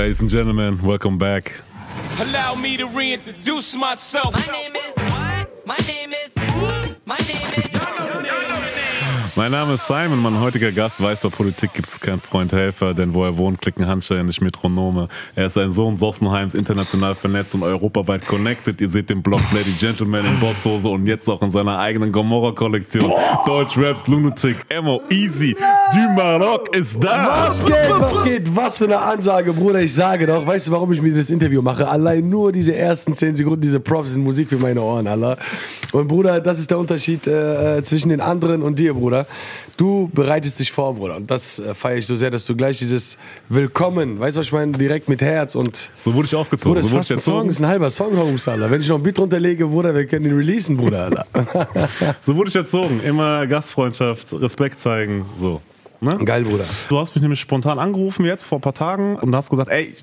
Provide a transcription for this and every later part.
Ladies and gentlemen, welcome back. Allow me to reintroduce myself. My name is what? My name is my name is Mein Name ist Simon, mein heutiger Gast weiß, bei Politik gibt es keinen Freund Helfer, denn wo er wohnt, klicken Handschellen nicht Metronome. Er ist ein Sohn Sossenheims, international vernetzt und europaweit connected. Ihr seht den Blog Lady Gentleman in Bosshose und jetzt auch in seiner eigenen Gomorra-Kollektion. Deutsch Raps, Lunatic, Emo, Easy, du Maroc ist da! Was geht, was geht, was für eine Ansage, Bruder. Ich sage doch, weißt du, warum ich mir das Interview mache? Allein nur diese ersten 10 Sekunden, diese Props sind Musik für meine Ohren, Allah. Und Bruder, das ist der Unterschied äh, zwischen den anderen und dir, Bruder. Du bereitest dich vor, Bruder. Und das äh, feiere ich so sehr, dass du gleich dieses Willkommen, weißt du, was ich meine, direkt mit Herz und. So wurde ich aufgezogen. Bruder, so wurde ich Song, erzogen. das ist ein halber Song, Homes, Allah. Wenn ich noch ein Beat runterlege, Bruder, wir können den releasen, Bruder, Allah. So wurde ich erzogen. Immer Gastfreundschaft, Respekt zeigen, so. Ne? Geil, Bruder. Du hast mich nämlich spontan angerufen jetzt vor ein paar Tagen und hast gesagt, ey,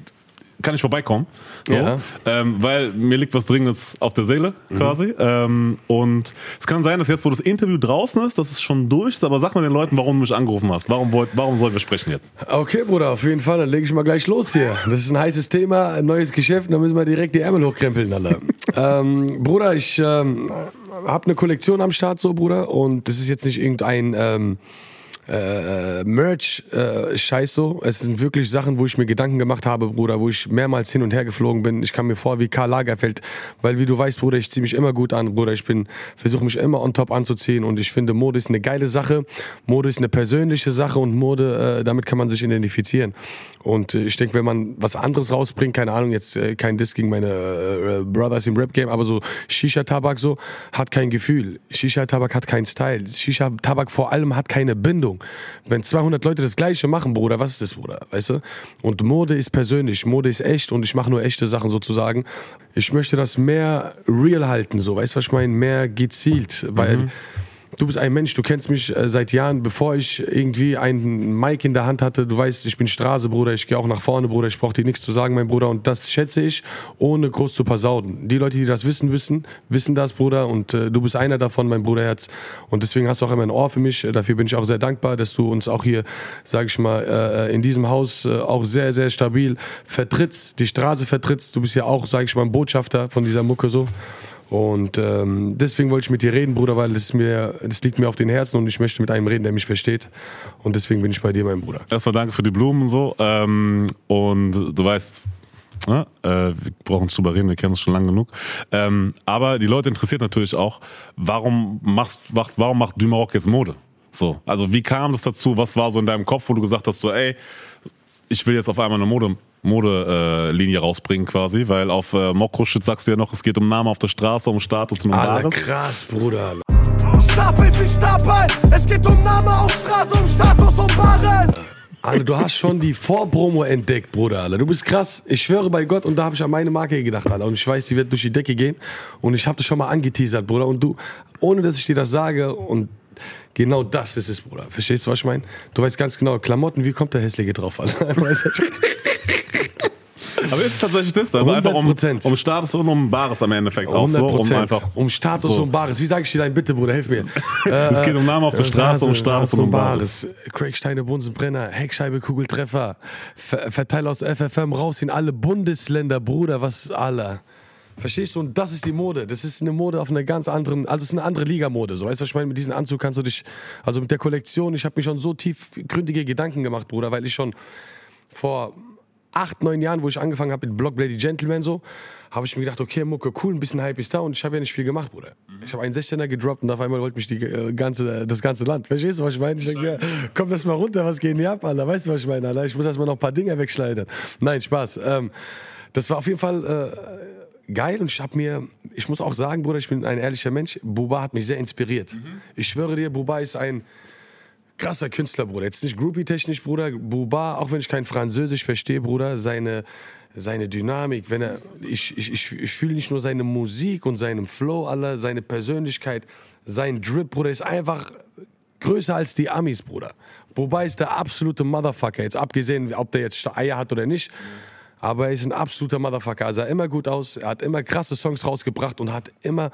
kann ich vorbeikommen? So, Ja. ähm, weil mir liegt was Dringendes auf der Seele quasi. Ähm, und es kann sein, dass jetzt, wo das Interview draußen ist, dass es schon durch ist, aber sag mal den Leuten, warum du mich angerufen hast. Warum, wollt, warum sollen wir sprechen jetzt? Okay, Bruder, auf jeden Fall. Dann lege ich mal gleich los hier. Das ist ein heißes Thema, ein neues Geschäft. Da müssen wir direkt die Ärmel hochkrempeln, alle. ähm, Bruder, ich ähm, habe eine Kollektion am Start, so, Bruder. Und das ist jetzt nicht irgendein ähm, äh, Merch äh, Scheiß so. Es sind wirklich Sachen, wo ich mir Gedanken gemacht habe, Bruder, wo ich mehrmals hin und her geflogen bin. Ich kam mir vor wie Karl Lagerfeld, weil wie du weißt, Bruder, ich ziehe mich immer gut an, Bruder. Ich bin versuche mich immer on top anzuziehen und ich finde Mode ist eine geile Sache. Mode ist eine persönliche Sache und Mode, äh, damit kann man sich identifizieren. Und äh, ich denke, wenn man was anderes rausbringt, keine Ahnung, jetzt äh, kein Diss gegen meine äh, Brothers im Rap Game, aber so Shisha Tabak so hat kein Gefühl. Shisha Tabak hat keinen Style. Shisha Tabak vor allem hat keine Bindung. Wenn 200 Leute das Gleiche machen, Bruder, was ist das, Bruder? Weißt du? Und Mode ist persönlich, Mode ist echt und ich mache nur echte Sachen sozusagen. Ich möchte das mehr real halten, so, weißt du, was ich meine? Mehr gezielt, weil Du bist ein Mensch, du kennst mich äh, seit Jahren, bevor ich irgendwie einen Mic in der Hand hatte. Du weißt, ich bin Straße, Bruder, ich gehe auch nach vorne, Bruder, ich brauche dir nichts zu sagen, mein Bruder. Und das schätze ich, ohne groß zu versauden. Die Leute, die das wissen, wissen, wissen das, Bruder. Und äh, du bist einer davon, mein Bruderherz. Und deswegen hast du auch immer ein Ohr für mich. Äh, Dafür bin ich auch sehr dankbar, dass du uns auch hier, sage ich mal, äh, in diesem Haus äh, auch sehr, sehr stabil vertrittst, die Straße vertrittst. Du bist ja auch, sage ich mal, ein Botschafter von dieser Mucke so. Und ähm, deswegen wollte ich mit dir reden, Bruder, weil ist mir, das liegt mir auf den Herzen und ich möchte mit einem reden, der mich versteht. Und deswegen bin ich bei dir, mein Bruder. Erstmal danke für die Blumen und so. Ähm, und du weißt, ne, äh, wir brauchen nicht drüber reden, wir kennen uns schon lange genug. Ähm, aber die Leute interessiert natürlich auch, warum machst, macht, warum macht Dumarok jetzt Mode? So, also wie kam das dazu? Was war so in deinem Kopf, wo du gesagt hast, so, ey, ich will jetzt auf einmal eine Mode Modelinie äh, rausbringen quasi, weil auf äh, Mokro-Shit sagst du ja noch, es geht um Namen auf der Straße, um Status und um Alter, krass, Bruder. Stapel für Stapel, es geht um Name auf Straße, um Status, um Bares. Alter, du hast schon die Vorpromo entdeckt, Bruder, Alter. Du bist krass. Ich schwöre bei Gott, und da habe ich an meine Marke gedacht, Alter. Und ich weiß, die wird durch die Decke gehen. Und ich habe das schon mal angeteasert, Bruder. Und du, ohne dass ich dir das sage, und genau das ist es, Bruder. Verstehst du, was ich meine? Du weißt ganz genau, Klamotten, wie kommt der Hässliche drauf, Alter? Aber ist tatsächlich das, also einfach um, 100%. um Status und um Bares am Endeffekt auch so, um 100%. einfach um Status so. und Bares. Wie sage ich dir dein Bitte, Bruder? Hilf mir. Es geht um Namen auf der Straße, um Status und um Bares. Craigsteine, Bunsenbrenner, Heckscheibe, Kugeltreffer. Ver Verteiler aus FFM raus in alle Bundesländer, Bruder, was ist aller. Verstehst du? Und das ist die Mode. Das ist eine Mode auf einer ganz anderen, also es ist eine andere Liga-Mode. So, weißt du, was ich meine? Mit diesem Anzug kannst du dich, also mit der Kollektion, ich habe mir schon so tiefgründige Gedanken gemacht, Bruder, weil ich schon vor acht, neun Jahren, wo ich angefangen habe mit Block Lady Gentleman so, habe ich mir gedacht, okay, Mucke, cool, ein bisschen Hype ist da und ich habe ja nicht viel gemacht, Bruder. Ich habe einen 16er gedroppt und auf einmal wollte mich die, äh, ganze, das ganze Land. Verstehst du, was ich meine? Ich denke mir, komm das mal runter, was geht hier ab, Alter? Weißt du, was ich meine, Alter? Ich muss erstmal noch ein paar Dinge wegschleudern. Nein, Spaß. Ähm, das war auf jeden Fall äh, geil und ich habe mir, ich muss auch sagen, Bruder, ich bin ein ehrlicher Mensch, Buba hat mich sehr inspiriert. Ich schwöre dir, Buba ist ein krasser Künstler, Bruder. Jetzt nicht groupie-technisch, Bruder. Buba, auch wenn ich kein Französisch verstehe, Bruder, seine, seine Dynamik, wenn er, ich, ich, ich, ich fühle nicht nur seine Musik und seinen Flow, aller, seine Persönlichkeit, sein Drip, Bruder, ist einfach größer als die Amis, Bruder. Buba ist der absolute Motherfucker, jetzt abgesehen, ob der jetzt Eier hat oder nicht. Aber er ist ein absoluter Motherfucker. Er sah immer gut aus, er hat immer krasse Songs rausgebracht und hat immer,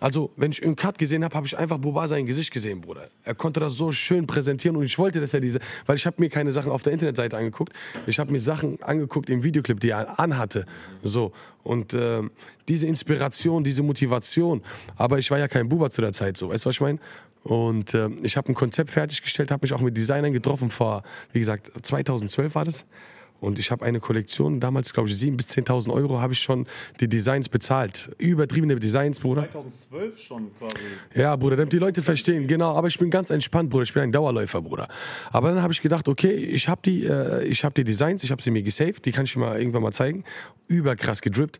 also wenn ich einen Cut gesehen habe, habe ich einfach Buba sein Gesicht gesehen, Bruder. Er konnte das so schön präsentieren und ich wollte, dass er diese, weil ich habe mir keine Sachen auf der Internetseite angeguckt, ich habe mir Sachen angeguckt im Videoclip, die er anhatte, so. Und ähm, diese Inspiration, diese Motivation, aber ich war ja kein Buba zu der Zeit, so, weißt du, was ich meine? Und äh, ich habe ein Konzept fertiggestellt, habe mich auch mit Designern getroffen vor, wie gesagt, 2012 war das. Und ich habe eine Kollektion, damals glaube ich 7.000 bis 10.000 Euro habe ich schon die Designs bezahlt. Übertriebene Designs, Bruder. 2012 schon quasi. Ja, Bruder, damit die Leute verstehen, genau. Aber ich bin ganz entspannt, Bruder. Ich bin ein Dauerläufer, Bruder. Aber dann habe ich gedacht, okay, ich habe die, äh, ich hab die Designs, ich habe sie mir gesaved, die kann ich dir mal irgendwann mal zeigen. Überkrass gedrippt.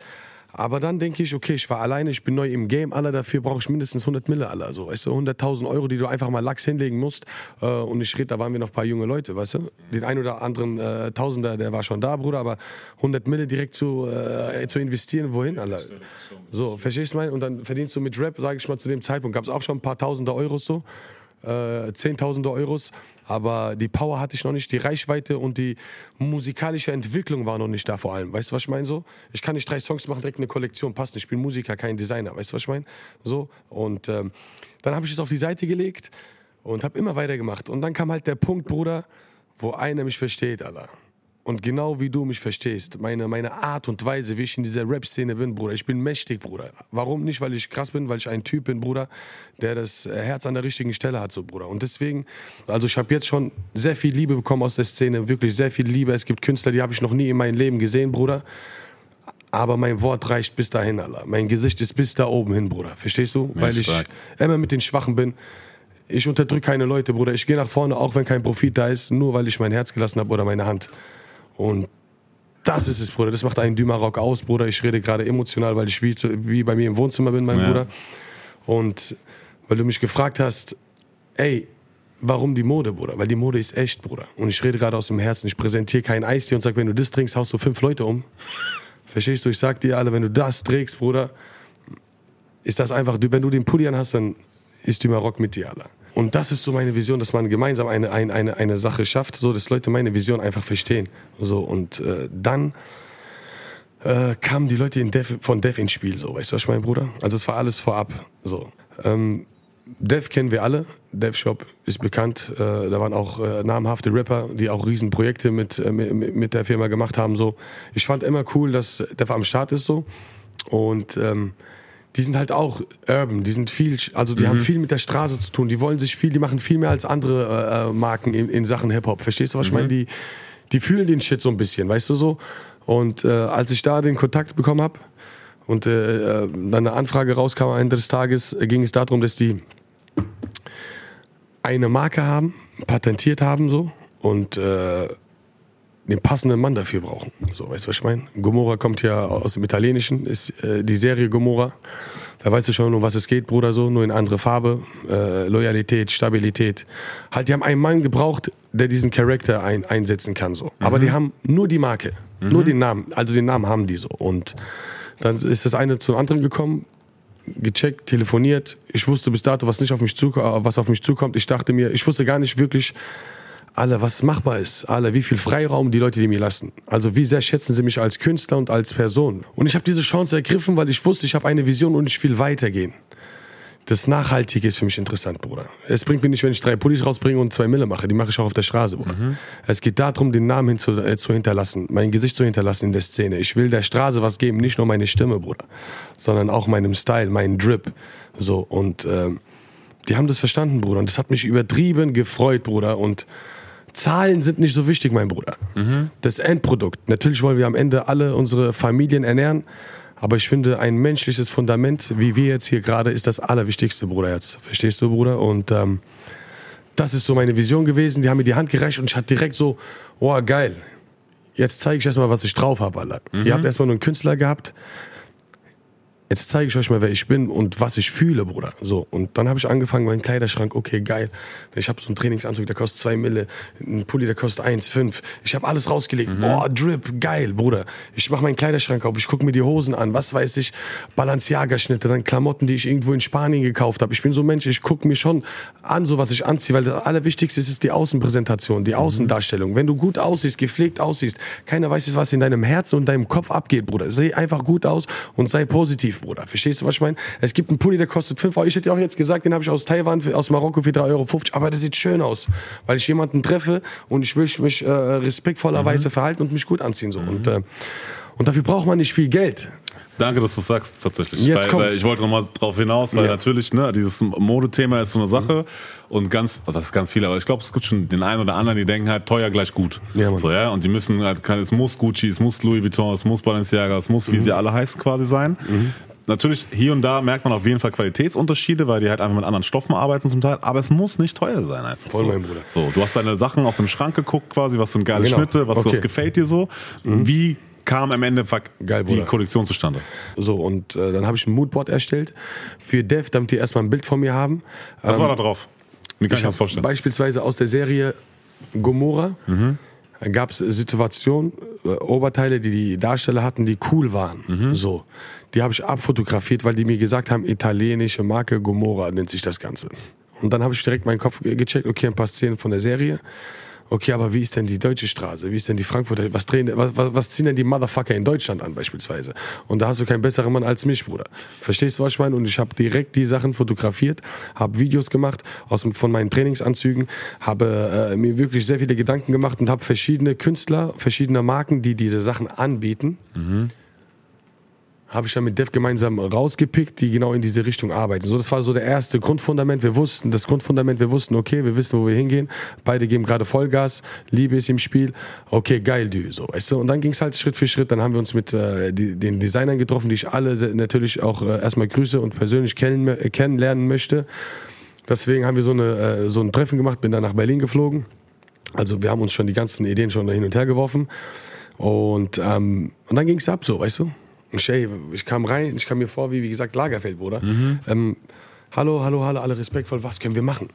Aber dann denke ich, okay, ich war alleine, ich bin neu im Game, aller dafür brauche ich mindestens 100 Mille, aller. So, weißt du, 100.000 Euro, die du einfach mal Lachs hinlegen musst. Äh, und ich rede, da waren wir noch ein paar junge Leute, weißt du. Den ein oder anderen äh, Tausender, der war schon da, Bruder, aber 100 Mille direkt zu, äh, zu investieren, wohin, aller? So, verstehst du mein? Und dann verdienst du mit Rap, sage ich mal, zu dem Zeitpunkt, gab es auch schon ein paar Tausender Euros so äh, Zehntausende Euros, aber die Power hatte ich noch nicht, die Reichweite und die musikalische Entwicklung war noch nicht da vor allem. Weißt du, was ich meine so? Ich kann nicht drei Songs machen, direkt eine Kollektion, passt. Ich bin Musiker, kein Designer, weißt du, was ich meine? So, und ähm, dann habe ich es auf die Seite gelegt und habe immer weitergemacht. Und dann kam halt der Punkt, Bruder, wo einer mich versteht, Allah. Und genau wie du mich verstehst, meine, meine Art und Weise, wie ich in dieser Rap-Szene bin, Bruder. Ich bin mächtig, Bruder. Warum nicht? Weil ich krass bin, weil ich ein Typ bin, Bruder, der das Herz an der richtigen Stelle hat, so, Bruder. Und deswegen, also ich habe jetzt schon sehr viel Liebe bekommen aus der Szene, wirklich sehr viel Liebe. Es gibt Künstler, die habe ich noch nie in meinem Leben gesehen, Bruder. Aber mein Wort reicht bis dahin, Allah. Mein Gesicht ist bis da oben hin, Bruder. Verstehst du? weil ich stark. immer mit den Schwachen bin. Ich unterdrücke keine Leute, Bruder. Ich gehe nach vorne, auch wenn kein Profit da ist, nur weil ich mein Herz gelassen habe oder meine Hand. Und das ist es, Bruder. Das macht einen Dümarock aus, Bruder. Ich rede gerade emotional, weil ich wie, wie bei mir im Wohnzimmer bin, mein Ja. Bruder. Und weil du mich gefragt hast, ey, warum die Mode, Bruder? Weil die Mode ist echt, Bruder. Und ich rede gerade aus dem Herzen. Ich präsentiere kein Eistee und sage, wenn du das trinkst, haust du fünf Leute um. Verstehst du? Ich sag dir alle, wenn du das trägst, Bruder, ist das einfach, wenn du den Pulli an hast, dann ist Dümarock mit dir, Alter. Und das ist so meine Vision, dass man gemeinsam eine, eine, eine, eine Sache schafft, so dass Leute meine Vision einfach verstehen. So, und äh, dann äh, kamen die Leute Def, von Def ins Spiel, so, weißt du, was ich meine, Bruder? Also es war alles vorab. So. Ähm, Def kennen wir alle, Def Shop ist bekannt, äh, da waren auch äh, namhafte Rapper, die auch Riesenprojekte mit, äh, mit, der Firma gemacht haben. So. Ich fand immer cool, dass Def am Start ist so. Und ähm, die sind halt auch urban, die sind viel, also die haben viel mit der Straße zu tun, die wollen sich viel, die machen viel mehr als andere äh, äh, Marken in, in Sachen Hip-Hop. Verstehst du, was ich meine? Die, die fühlen den Shit so ein bisschen, weißt du so? Und äh, als ich da den Kontakt bekommen habe und äh, äh, dann eine Anfrage rauskam am Ende des Tages, ging es darum, dass die eine Marke haben, patentiert haben so und äh, den passenden Mann dafür brauchen. So, weißt du, was ich meine? Gomorra kommt ja aus dem Italienischen, ist äh, die Serie Gomorra. Da weißt du schon, um was es geht, Bruder, so, nur in andere Farbe. Äh, Loyalität, Stabilität. Halt, die haben einen Mann gebraucht, der diesen Charakter ein, einsetzen kann, so. Aber die haben nur die Marke, nur den Namen. Also den Namen haben die so. Und dann ist das eine zum anderen gekommen, gecheckt, telefoniert. Ich wusste bis dato, was nicht auf mich zukommt, was auf mich zukommt. Ich dachte mir, ich wusste gar nicht wirklich, alle, was machbar ist, alle, wie viel Freiraum die Leute die mir lassen. Also wie sehr schätzen sie mich als Künstler und als Person. Und ich habe diese Chance ergriffen, weil ich wusste, ich habe eine Vision und ich will weitergehen. Das Nachhaltige ist für mich interessant, Bruder. Es bringt mir nicht, wenn ich drei Pullis rausbringe und zwei Mille mache. Die mache ich auch auf der Straße, Bruder. Es geht darum, den Namen hin zu, äh, zu hinterlassen, mein Gesicht zu hinterlassen in der Szene. Ich will der Straße was geben, nicht nur meine Stimme, Bruder, sondern auch meinem Style, meinen Drip. So, und ähm, die haben das verstanden, Bruder. Und das hat mich übertrieben gefreut, Bruder. Und Zahlen sind nicht so wichtig, mein Bruder. Das Endprodukt. Natürlich wollen wir am Ende alle unsere Familien ernähren. Aber ich finde, ein menschliches Fundament, wie wir jetzt hier gerade, ist das Allerwichtigste, Bruder. Jetzt. Verstehst du, Bruder? Und ähm, das ist so meine Vision gewesen. Die haben mir die Hand gereicht und ich hatte direkt so, oh geil. Jetzt zeige ich erstmal, was ich drauf habe, Alter. Ihr habt erstmal nur einen Künstler gehabt. Jetzt zeige ich euch mal, wer ich bin und was ich fühle, Bruder. So, und dann habe ich angefangen, meinen Kleiderschrank, okay, geil. Ich habe so einen Trainingsanzug, der kostet 2 Mille, einen Pulli, der kostet 1,5. Ich habe alles rausgelegt. Boah, Drip, geil, Bruder. Ich mache meinen Kleiderschrank auf, ich gucke mir die Hosen an, was weiß ich, Balenciaga-Schnitte, dann Klamotten, die ich irgendwo in Spanien gekauft habe. Ich bin so ein Mensch, ich gucke mir schon an, so was ich anziehe, weil das Allerwichtigste ist, ist die Außenpräsentation, die Außendarstellung. Wenn du gut aussiehst, gepflegt aussiehst, keiner weiß jetzt, was in deinem Herz und deinem Kopf abgeht, Bruder. Seh einfach gut aus und sei positiv, Bruder. Verstehst du, was ich meine? Es gibt einen Pulli, der kostet 5 Euro. Ich hätte auch jetzt gesagt, den habe ich aus Taiwan, aus Marokko für 3,50 Euro. Aber der sieht schön aus, weil ich jemanden treffe und ich will mich äh, respektvollerweise verhalten und mich gut anziehen. So. Und, äh, und dafür braucht man nicht viel Geld. Danke, dass du es sagst, tatsächlich. Jetzt weil, kommt's. weil ich wollte nochmal drauf hinaus, weil Ja. natürlich, ne, dieses Modethema ist so eine Sache und ganz, oh, das ist ganz viel, aber ich glaube, es gibt schon den einen oder anderen, die denken halt, teuer gleich gut. Ja, Mann. so, ja, und die müssen halt, es muss Gucci, es muss Louis Vuitton, es muss Balenciaga, es muss, wie Mhm. sie alle heißen quasi sein. Natürlich, hier und da merkt man auf jeden Fall Qualitätsunterschiede, weil die halt einfach mit anderen Stoffen arbeiten zum Teil, aber es muss nicht teuer sein einfach. Voll, so. mein Bruder. So, du hast deine Sachen aus dem Schrank geguckt quasi, was sind geile Genau. Schnitte, was, Okay. Mhm. was gefällt dir so. Wie kam am Ende Geil, die. Kollektion zustande? So, und äh, dann habe ich ein Moodboard erstellt für Dev, damit die erstmal ein Bild von mir haben. Was Ähm, war da drauf? Wie kann ich, Ich das vorstellen? Beispielsweise aus der Serie Gomorra gab es Situationen, äh, Oberteile, die die Darsteller hatten, die cool waren. So, die habe ich abfotografiert, weil die mir gesagt haben, italienische Marke Gomorra nennt sich das Ganze. Und dann habe ich direkt meinen Kopf ge- gecheckt, okay, ein paar Szenen von der Serie. Okay, aber wie ist denn die deutsche Straße? Wie ist denn die Frankfurter? Was, drehen, was, was, ziehen denn die Motherfucker in Deutschland an beispielsweise? Und da hast du keinen besseren Mann als mich, Bruder. Verstehst du, was ich meine? Und ich habe direkt die Sachen fotografiert, habe Videos gemacht aus, von meinen Trainingsanzügen, habe äh, mir wirklich sehr viele Gedanken gemacht und habe verschiedene Künstler, verschiedene Marken, die diese Sachen anbieten, habe ich dann mit Dev gemeinsam rausgepickt, die genau in diese Richtung arbeiten. So, das war so der erste Grundfundament. Wir wussten, das Grundfundament, wir wussten, okay, wir wissen, wo wir hingehen. Beide geben gerade Vollgas, Liebe ist im Spiel. Okay, geil, du, so, weißt du. Und dann ging es halt Schritt für Schritt. Dann haben wir uns mit äh, die, den Designern getroffen, die ich alle natürlich auch äh, erstmal grüße und persönlich kennen, äh, kennenlernen möchte. Deswegen haben wir so, eine, äh, so ein Treffen gemacht, bin dann nach Berlin geflogen. Also wir haben uns schon die ganzen Ideen schon hin und her geworfen. Und, ähm, und dann ging es ab so, weißt du? Ich, ey, ich kam rein, ich kam mir vor wie, wie gesagt, Lagerfeld, Bruder. Ähm, hallo, hallo, hallo, alle respektvoll, was können wir machen?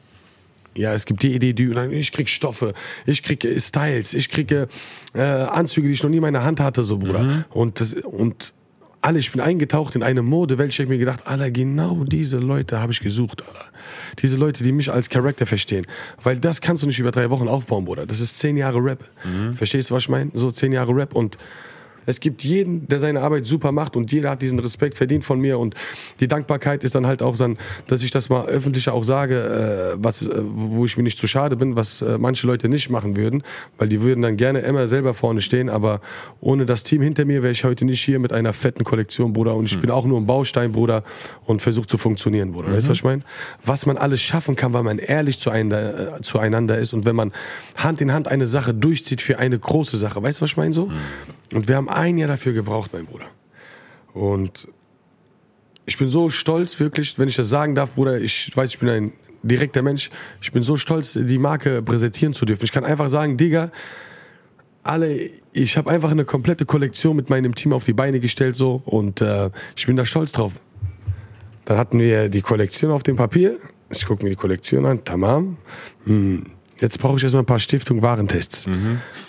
Ja, es gibt die Idee, die, und ich krieg Stoffe, ich krieg äh, Styles, ich kriege äh, Anzüge, die ich noch nie in meiner Hand hatte, so Bruder. Und, das, und alle, ich bin eingetaucht in eine Modewelt, ich hab mir gedacht, Alter, genau diese Leute habe ich gesucht, Alter. Diese Leute, die mich als Charakter verstehen. Weil das kannst du nicht über drei Wochen aufbauen, Bruder. Das ist zehn Jahre Rap. Verstehst du, was ich meine? So zehn Jahre Rap und es gibt jeden, der seine Arbeit super macht und jeder hat diesen Respekt verdient von mir und die Dankbarkeit ist dann halt auch dann, dass ich das mal öffentlicher auch sage, äh, was, äh, wo ich mir nicht zu schade bin, was äh, manche Leute nicht machen würden, weil die würden dann gerne immer selber vorne stehen, aber ohne das Team hinter mir wäre ich heute nicht hier mit einer fetten Kollektion, Bruder und ich bin auch nur ein Baustein, Bruder und versuche zu funktionieren, Bruder. Weißt du, was ich meine? Was man alles schaffen kann, weil man ehrlich zueinander, äh, zueinander ist und wenn man Hand in Hand eine Sache durchzieht für eine große Sache. Weißt du, was ich meine so? Und wir haben ein Jahr dafür gebraucht, mein Bruder. Und ich bin so stolz, wirklich, wenn ich das sagen darf, Bruder, ich weiß, ich bin ein direkter Mensch. Ich bin so stolz, die Marke präsentieren zu dürfen. Ich kann einfach sagen, Digga, alle, ich habe einfach eine komplette Kollektion mit meinem Team auf die Beine gestellt so und äh, ich bin da stolz drauf. Dann hatten wir die Kollektion auf dem Papier. Ich gucke mir die Kollektion an, tamam. Hm. Jetzt brauche ich erstmal ein paar Stiftung Warentests.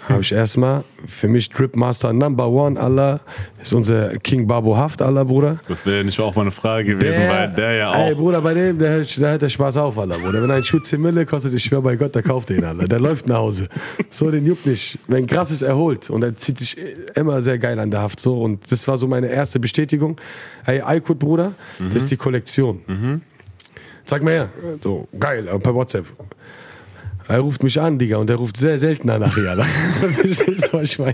Habe ich erstmal für mich Drip Master Number One, Allah, ist unser King Babo Haft, Allah, Bruder. Das wäre nicht auch meine Frage gewesen, weil der ja Ey, auch. Bruder, bei dem, der, der hat der Spaß auf, Alter, Bruder. Wenn ein Schuh 10 Mille kostet, ich schwör bei Gott, der kauft den, Alter. Der läuft nach Hause. So, den juckt nicht. Wenn krass ist, erholt. Und er zieht sich immer sehr geil an der Haft, so. Und das war so meine erste Bestätigung. Ey, Aykut, Bruder, das ist die Kollektion. Sag mal her. So, geil, äh, per WhatsApp. Er ruft mich an, Digga, und er ruft sehr selten an nachher. Verstehst du, was ich meine?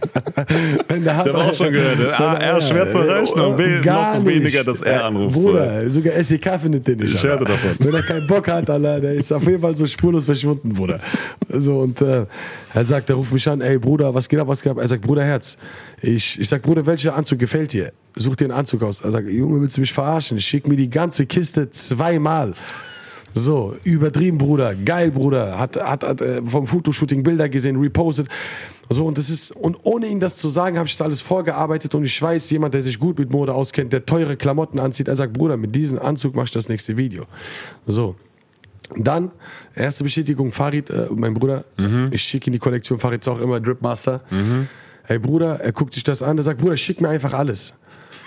Wenn der Ich habe auch schon gehört. A, R schwer zu erreichen und B, Gar noch nicht. weniger, dass er anruft. Bruder, sogar SEK findet den nicht. Ich hörte davon. Wenn er keinen Bock hat, Alter, der ist auf jeden Fall so spurlos verschwunden, Bruder. So, und äh, er sagt, er ruft mich an, ey Bruder, was geht ab, was geht ab? Er sagt, Bruder Herz. Ich, ich sag, Bruder, welcher Anzug gefällt dir? Such dir einen Anzug aus. Er sagt, Junge, willst du mich verarschen? Schick mir die ganze Kiste zweimal. So, übertrieben, Bruder. Geil, Bruder. Hat, hat, hat äh, vom Fotoshooting Bilder gesehen, repostet. So, und das ist, und ohne ihm das zu sagen, habe ich das alles vorgearbeitet und ich weiß, jemand, der sich gut mit Mode auskennt, der teure Klamotten anzieht, er sagt, Bruder, mit diesem Anzug machst du das nächste Video. So. Dann, erste Bestätigung, Farid, äh, mein Bruder, ich schicke in die Kollektion, Farid ist auch immer Dripmaster. Hey Bruder, er guckt sich das an, er sagt, Bruder, schick mir einfach alles.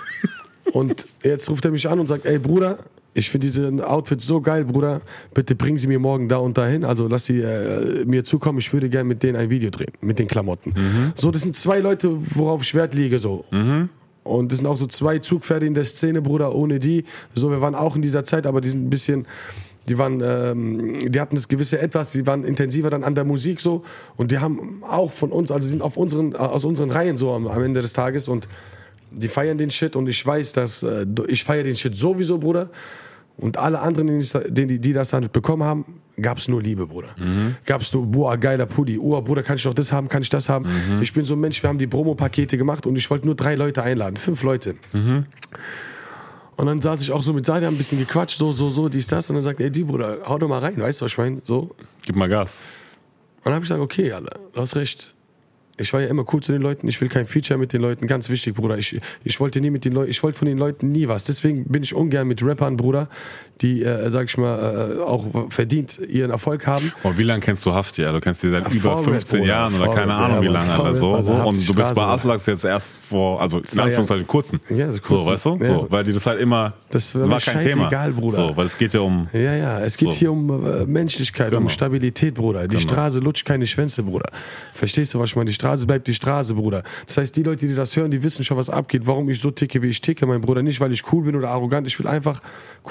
Und jetzt ruft er mich an und sagt, ey Bruder, ich finde diese Outfits so geil, Bruder. Bitte bring sie mir morgen da und dahin. Also lass sie äh, mir zukommen. Ich würde gerne mit denen ein Video drehen, mit den Klamotten. So, das sind zwei Leute, worauf ich Wert lege. So. Und das sind auch so zwei Zugpferde in der Szene, Bruder. Ohne die, so, wir waren auch in dieser Zeit, aber die sind ein bisschen. Die waren, ähm, die hatten das gewisse Etwas, die waren intensiver dann an der Musik so und die haben auch von uns, also sind auf unseren, aus unseren Reihen so am, am Ende des Tages und die feiern den Shit und ich weiß, dass äh, ich feiere den Shit sowieso, Bruder. Und alle anderen, die, die, das dann bekommen haben, gab es nur Liebe, Bruder. Gab es nur, boah, geiler Pulli. Oh, Bruder, kann ich noch das haben, kann ich das haben? Ich bin so ein Mensch, wir haben die Promo-Pakete gemacht und ich wollte nur drei Leute einladen, fünf Leute. Und dann saß ich auch so mit Sadia ein bisschen gequatscht, so, so, so, dies, das. Und dann sagt er, ey, die Bruder, hau doch mal rein, weißt du, was ich meine? So. Gib mal Gas. Und dann habe ich gesagt, okay, Alter, du hast recht. Ich war ja immer cool zu den Leuten, ich will kein Feature mit den Leuten, ganz wichtig, Bruder. Ich, ich wollte nie mit den Leuten, ich wollte von den Leuten nie was. Deswegen bin ich ungern mit Rappern, Bruder, die, äh, sag ich mal, äh, auch verdient ihren Erfolg haben. Und wie lange kennst du Hafti? Ja, du kennst die seit über Vorwärts, 15 Bruder, Jahren oder keine Vorwärts, Ahnung wie ja, lange. Mann, Alter, so, so. also Und du bist Straße, bei. Aslax jetzt erst vor, also in. Anführungszeichen kurzen. Ja, das ist kurzen. So, weißt du? Ja. So, weil die das halt immer, Das war war kein Thema. scheißegal, Bruder. So, weil es geht ja um, Ja, ja, es geht So. hier um äh, Menschlichkeit, um Genau. Stabilität, Bruder. Die Genau. Straße lutscht keine Schwänze, Bruder. Verstehst du, was ich meine? Die Straße bleibt die Straße, Bruder. Das heißt, die Leute, die das hören, die wissen schon, was abgeht, warum ich so ticke, wie ich ticke, mein Bruder. Nicht, weil ich cool bin oder arrogant. Ich will einfach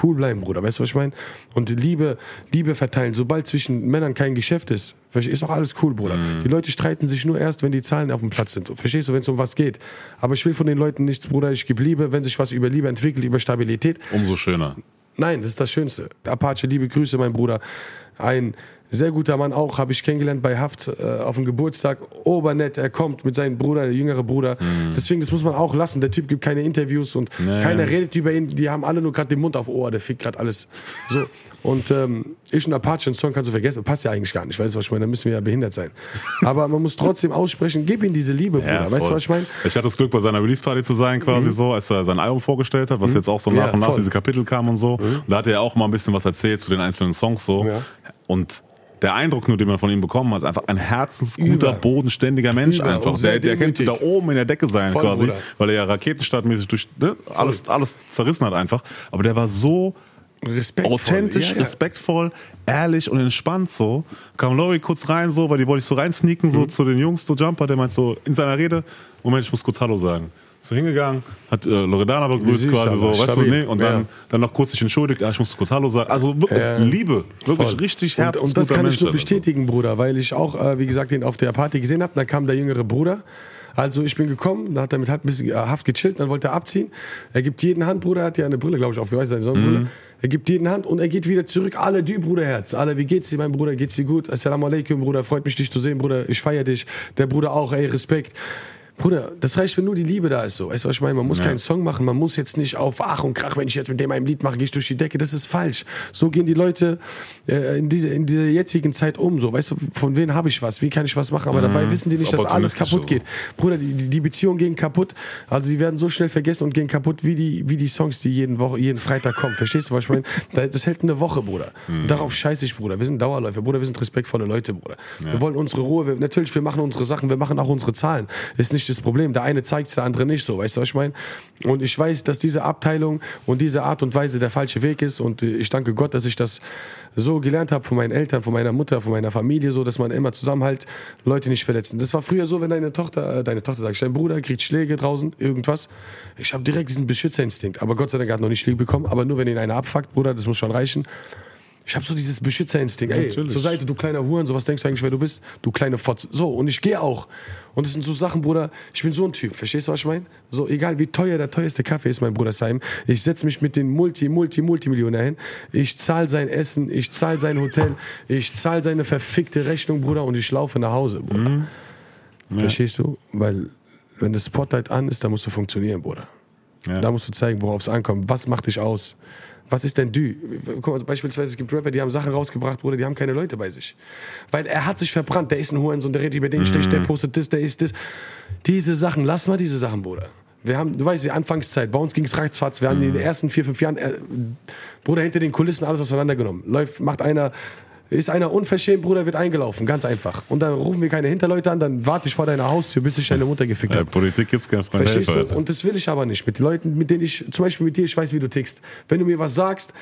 cool bleiben, Bruder. Weißt du, was ich meine? Und Liebe, Liebe verteilen. Sobald zwischen Männern kein Geschäft ist, ist doch alles cool, Bruder. Mhm. Die Leute streiten sich nur erst, wenn die Zahlen auf dem Platz sind. Verstehst du, wenn es um was geht. Aber ich will von den Leuten nichts, Bruder. Ich gebe Liebe, wenn sich was über Liebe entwickelt, über Stabilität. umso schöner. Nein, das ist das Schönste. Apache, liebe Grüße, mein Bruder. Ein sehr guter Mann auch, habe ich kennengelernt bei Haft äh, auf dem Geburtstag. Obernett, er kommt mit seinem Bruder, der jüngere Bruder. Deswegen, das muss man auch lassen. Der Typ gibt keine Interviews und Mhm. Nee. keiner redet über ihn. Die haben alle nur gerade den Mund auf Ohr, der fickt gerade alles. So. Und ähm, ich und Apache, einen Song kannst du vergessen. Passt ja eigentlich gar nicht, weißt du, was ich meine? Da müssen wir ja behindert sein. Aber man muss trotzdem aussprechen, gib ihm diese Liebe, Bruder. weißt du, was ich meine? Ich hatte das Glück, bei seiner Release-Party zu sein, quasi so, als er sein Album vorgestellt hat, was jetzt auch so nach Mhm. Ja, und nach voll. Mhm. diese Kapitel kam und so. Und da hat er auch mal ein bisschen was erzählt zu den einzelnen Songs so. Ja. Und der Eindruck nur, den man von ihm bekommen hat, ist einfach ein herzensguter, Über. bodenständiger Mensch Über. einfach. Der, der könnte da oben in der Decke sein Voll, quasi, Bruder. weil er ja raketenstartmäßig durch ne, alles, alles zerrissen hat einfach. Aber der war so Respektvoll. authentisch, Ja, respektvoll, ehrlich und entspannt so. Kam Lori kurz rein so, weil die wollte ich so reinsneaken Mhm. so zu den Jungs, so Jumper, der meint so in seiner Rede, Moment, ich muss kurz Hallo sagen. So hingegangen, hat äh, Loredana begrüßt quasi so, aber weißt du, nee, und dann, Ja. dann noch kurz sich entschuldigt, ja, ich muss kurz Hallo sagen. Also wirklich Ja. Liebe, wirklich Voll. richtig und, herzensguter und das kann Mensch, ich nur bestätigen, Bruder, weil ich auch, äh, wie gesagt, den auf der Party gesehen habe. Da kam der jüngere Bruder. Also ich bin gekommen, da hat er mit Hand ein bisschen äh, Haft gechillt, dann wollte er abziehen. Er gibt jeden Hand, Bruder, er hat ja eine Brille, glaube ich, aufgeweißt, seine Sonnenbrille. Mhm. Er gibt jeden Hand und er geht wieder zurück. Alle, du, Bruderherz. Alle, wie geht's dir, mein Bruder? Geht's dir gut? Assalamu alaikum, Bruder. Freut mich, dich zu sehen, Bruder. Ich feiere dich. Der Bruder auch, ey, Respekt. Bruder, das reicht, wenn nur die Liebe da ist. So. Weißt du, was ich meine? Man muss Ja. keinen Song machen. Man muss jetzt nicht auf Ach und Krach, wenn ich jetzt mit dem ein Lied mache, gehe ich durch die Decke. Das ist falsch. So gehen die Leute äh, in, diese, in dieser jetzigen Zeit um. So. Weißt du, von wem habe ich was? Wie kann ich was machen? Aber dabei wissen die nicht, dass alles kaputt geht. Bruder, die, die Beziehungen gehen kaputt. Also die werden so schnell vergessen und gehen kaputt wie die, wie die Songs, die jeden, Woche, jeden Freitag kommen. Verstehst du, was ich meine? Da- Das hält eine Woche, Bruder. Und darauf scheiße ich, Bruder. Wir sind Dauerläufer, Bruder. Wir sind respektvolle Leute, Bruder. Wir wollen unsere Ruhe. Wir, natürlich, wir machen unsere Sachen. Wir machen auch unsere Zahlen. Ist nicht das Problem. Der eine zeigt es, der andere nicht so. Weißt du, was ich meine? Und ich weiß, dass diese Abteilung und diese Art und Weise der falsche Weg ist. Und äh, ich danke Gott, dass ich das so gelernt habe von meinen Eltern, von meiner Mutter, von meiner Familie, so, dass man immer zusammenhalt, Leute nicht verletzen. Das war früher so, wenn deine Tochter, äh, deine Tochter, sag ich, dein Bruder kriegt Schläge draußen, irgendwas. Ich habe direkt diesen Beschützerinstinkt. Aber Gott sei Dank hat noch nicht Schläge bekommen. Aber nur wenn ihn einer abfuckt, Bruder, das muss schon reichen. Ich habe so dieses Beschützerinstinkt. Ey, zur Seite, du kleiner Huren, so was denkst du eigentlich, wer du bist? Du kleine Fotze. So, und ich gehe auch. Und das sind so Sachen, Bruder, ich bin so ein Typ, verstehst du, was ich meine? So, egal wie teuer der teuerste Kaffee ist, mein Bruder Saim, ich setze mich mit den Multi, Multi, Multimillionär hin, ich zahle sein Essen, ich zahle sein Hotel, ich zahle seine verfickte Rechnung, Bruder, und ich laufe nach Hause, Bruder. Verstehst du? Weil, wenn das Spotlight an ist, dann musst du funktionieren, Bruder. Ja. Da musst du zeigen, worauf es ankommt. Was macht dich aus? Was ist denn du? Guck mal, beispielsweise, es gibt Rapper, die haben Sachen rausgebracht, Bruder, die haben keine Leute bei sich. Weil er hat sich verbrannt, der ist ein Hurensohn, der redet über den Stich, der postet das, der ist das. Diese Sachen, lass mal diese Sachen, Bruder. Wir haben, du weißt, die Anfangszeit, bei uns ging es ratzfatz. Wir haben in den ersten vier, fünf Jahren, äh, Bruder, hinter den Kulissen alles auseinandergenommen. Läuft, macht einer, ist einer unverschämt, Bruder, wird eingelaufen, ganz einfach. Und dann rufen wir keine Hinterleute an, dann warte ich vor deiner Haustür, bis ich deine Mutter gefickt Äh, habe. Politik gibt's keinen freien Verstehst Helfer. du? Und das will ich aber nicht. Mit den Leuten, mit denen ich, zum Beispiel mit dir, ich weiß, wie du tickst. Wenn du mir was sagst,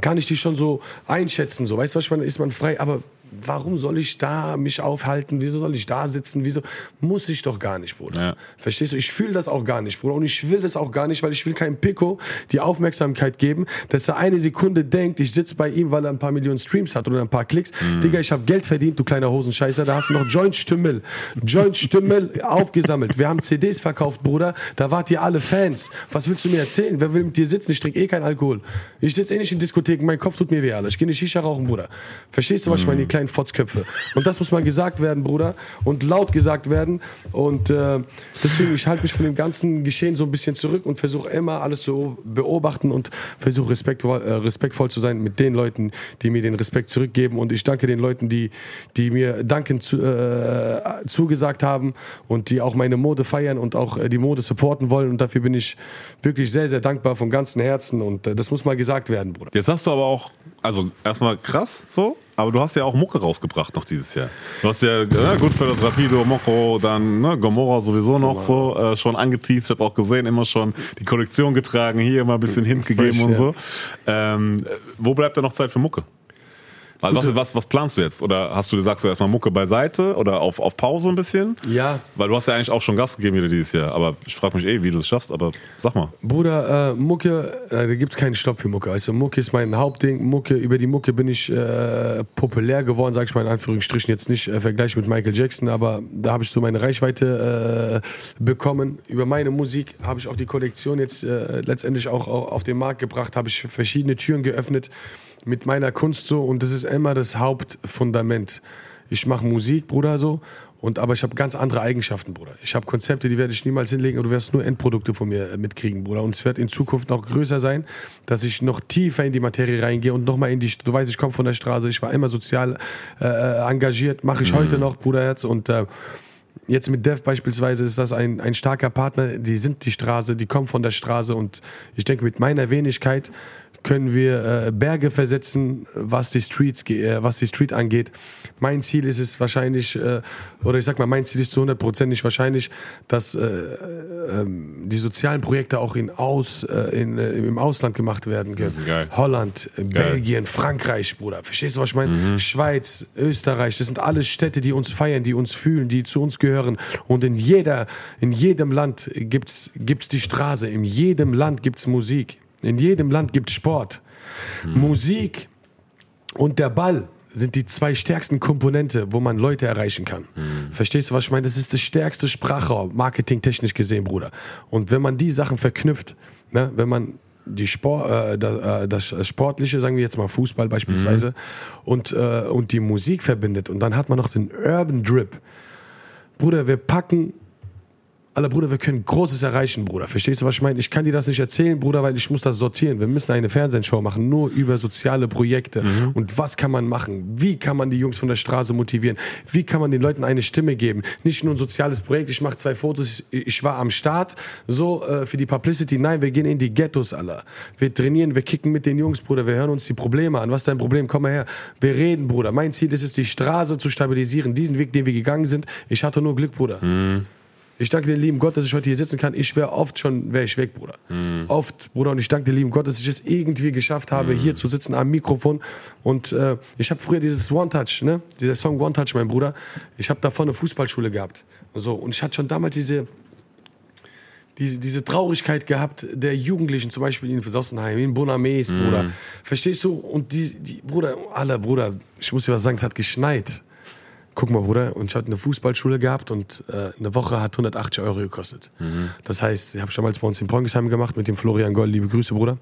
kann ich dich schon so einschätzen. So, weißt du, was ich meine? Ist man frei. Aber warum soll ich da mich aufhalten? Wieso soll ich da sitzen? Wieso? Muss ich doch gar nicht, Bruder. Ja. Verstehst du? Ich fühle das auch gar nicht, Bruder. Und ich will das auch gar nicht, weil ich will keinem Pico die Aufmerksamkeit geben, dass er eine Sekunde denkt, ich sitze bei ihm, weil er ein paar Millionen Streams hat oder ein paar Klicks. Digga, ich habe Geld verdient, du kleiner Hosenscheißer. Da hast du noch Joint-Stümmel. Joint-Stümmel aufgesammelt. Wir haben CDs verkauft, Bruder. Da wart ihr alle Fans. Was willst du mir erzählen? Wer will mit dir sitzen? Ich trinke eh keinen Alkohol. Ich sitze eh nicht in Diskotheken. Mein Kopf tut mir weh, Alter. Ich gehe nicht Shisha rauchen, Bruder. Verstehst du, was ich meine? Kleinen Fotzköpfe. Und das muss mal gesagt werden, Bruder. Und laut gesagt werden. Und äh, deswegen, ich halte mich von dem ganzen Geschehen so ein bisschen zurück und versuche immer alles zu beobachten und versuche respektvoll, äh, respektvoll zu sein mit den Leuten, die mir den Respekt zurückgeben. Und ich danke den Leuten, die, die mir Danken zu, äh, zugesagt haben und die auch meine Mode feiern und auch äh, die Mode supporten wollen. Und dafür bin ich wirklich sehr, sehr dankbar vom ganzen Herzen. Und äh, das muss mal gesagt werden, Bruder. Jetzt hast du aber auch, also erstmal krass so, aber du hast ja auch Mucke rausgebracht noch dieses Jahr. Du hast ja, ja gut für das Rapido, Mokro, dann ne, Gomorra sowieso noch so äh, schon angeteased. Ich habe auch gesehen, immer schon die Kollektion getragen, hier immer ein bisschen Hint gegeben Fresh, und ja. so. Ähm, wo bleibt da noch Zeit für Mucke? Also was, was, was planst du jetzt? Oder hast du, sagst du erstmal Mucke beiseite oder auf, auf Pause ein bisschen? Ja. Weil du hast ja eigentlich auch schon Gas gegeben wieder dieses Jahr. Aber ich frage mich eh, wie du es schaffst, aber sag mal. Bruder, äh, Mucke, äh, da gibt's keinen Stopp für Mucke. Also Mucke ist mein Hauptding. Mucke, über die Mucke bin ich äh, populär geworden, sag ich mal in Anführungsstrichen. Jetzt nicht äh, Vergleich mit Michael Jackson, aber da habe ich so meine Reichweite äh, bekommen. Über meine Musik habe ich auch die Kollektion jetzt äh, letztendlich auch, auch auf den Markt gebracht, habe ich verschiedene Türen geöffnet mit meiner Kunst so und das ist immer das Hauptfundament. Ich mache Musik, Bruder, so. Und, aber ich habe ganz andere Eigenschaften, Bruder. Ich habe Konzepte, die werde ich niemals hinlegen und du wirst nur Endprodukte von mir äh, mitkriegen, Bruder. Und es wird in Zukunft noch größer sein, dass ich noch tiefer in die Materie reingehe und nochmal in die, du weißt, ich komme von der Straße, ich war immer sozial äh, äh, engagiert, mache ich heute noch, Bruderherz. Und äh, Jetzt mit Dev beispielsweise ist das ein, ein starker Partner. Die sind die Straße, die kommen von der Straße und ich denke, mit meiner Wenigkeit können wir äh, Berge versetzen, was die Streets, äh, was die Street angeht. Mein Ziel ist es wahrscheinlich, äh, oder ich sag mal, mein Ziel ist zu 100% nicht wahrscheinlich, dass äh, ähm, die sozialen Projekte auch in aus, äh, in, äh, im Ausland gemacht werden können. Geil. Holland, äh, Belgien, Frankreich, Bruder. Verstehst du, was ich meine? Mhm. Schweiz, Österreich, das sind alles Städte, die uns feiern, die uns fühlen, die zu uns gehören. Und in, jeder, in jedem Land gibt's gibt's die Straße, in jedem Land gibt's Musik, in jedem Land gibt's Sport. Mhm. Musik und der Ball sind die zwei stärksten Komponente, wo man Leute erreichen kann. Mhm. Verstehst du, was ich meine? Das ist das stärkste Sprachraum, marketingtechnisch gesehen, Bruder. Und wenn man die Sachen verknüpft, ne, wenn man die Sport, äh, das, äh, das Sportliche, sagen wir jetzt mal Fußball beispielsweise, und, äh, und die Musik verbindet und dann hat man noch den Urban Drip. Bruder, wir packen Alter, Bruder, wir können Großes erreichen, Bruder. Verstehst du, was ich meine? Ich kann dir das nicht erzählen, Bruder, weil ich muss das sortieren. Wir müssen eine Fernsehshow machen, nur über soziale Projekte. Und was kann man machen? Wie kann man die Jungs von der Straße motivieren? Wie kann man den Leuten eine Stimme geben? Nicht nur ein soziales Projekt, ich mache zwei Fotos, ich, ich war am Start, so äh, für die Publicity. Nein, wir gehen in die Ghettos, Alter. Wir trainieren, wir kicken mit den Jungs, Bruder. Wir hören uns die Probleme an. Was ist dein Problem? Komm mal her. Wir reden, Bruder. Mein Ziel ist es, die Straße zu stabilisieren. Diesen Weg, den wir gegangen sind. Ich hatte nur Glück, Bruder. Ich danke dem lieben Gott, dass ich heute hier sitzen kann. Ich wäre oft schon, wäre ich weg, Bruder. Oft, Bruder. Und ich danke dem lieben Gott, dass ich es irgendwie geschafft habe, hier zu sitzen am Mikrofon. Und äh, ich habe früher dieses One Touch, ne? Dieser Song One Touch, mein Bruder. Ich habe davor eine Fußballschule gehabt. So, und ich hatte schon damals diese, diese, diese Traurigkeit gehabt der Jugendlichen, zum Beispiel in Sossenheim, in Bonames, Bruder. Verstehst du? Und die, die, Bruder, alle, Bruder, ich muss dir was sagen, es hat geschneit. Guck mal, Bruder, und ich hatte eine Fußballschule gehabt und äh, eine Woche hat 180 Euro gekostet. Das heißt, ich habe damals bei uns in Bronxheim gemacht mit dem Florian Goll, liebe Grüße, Bruder.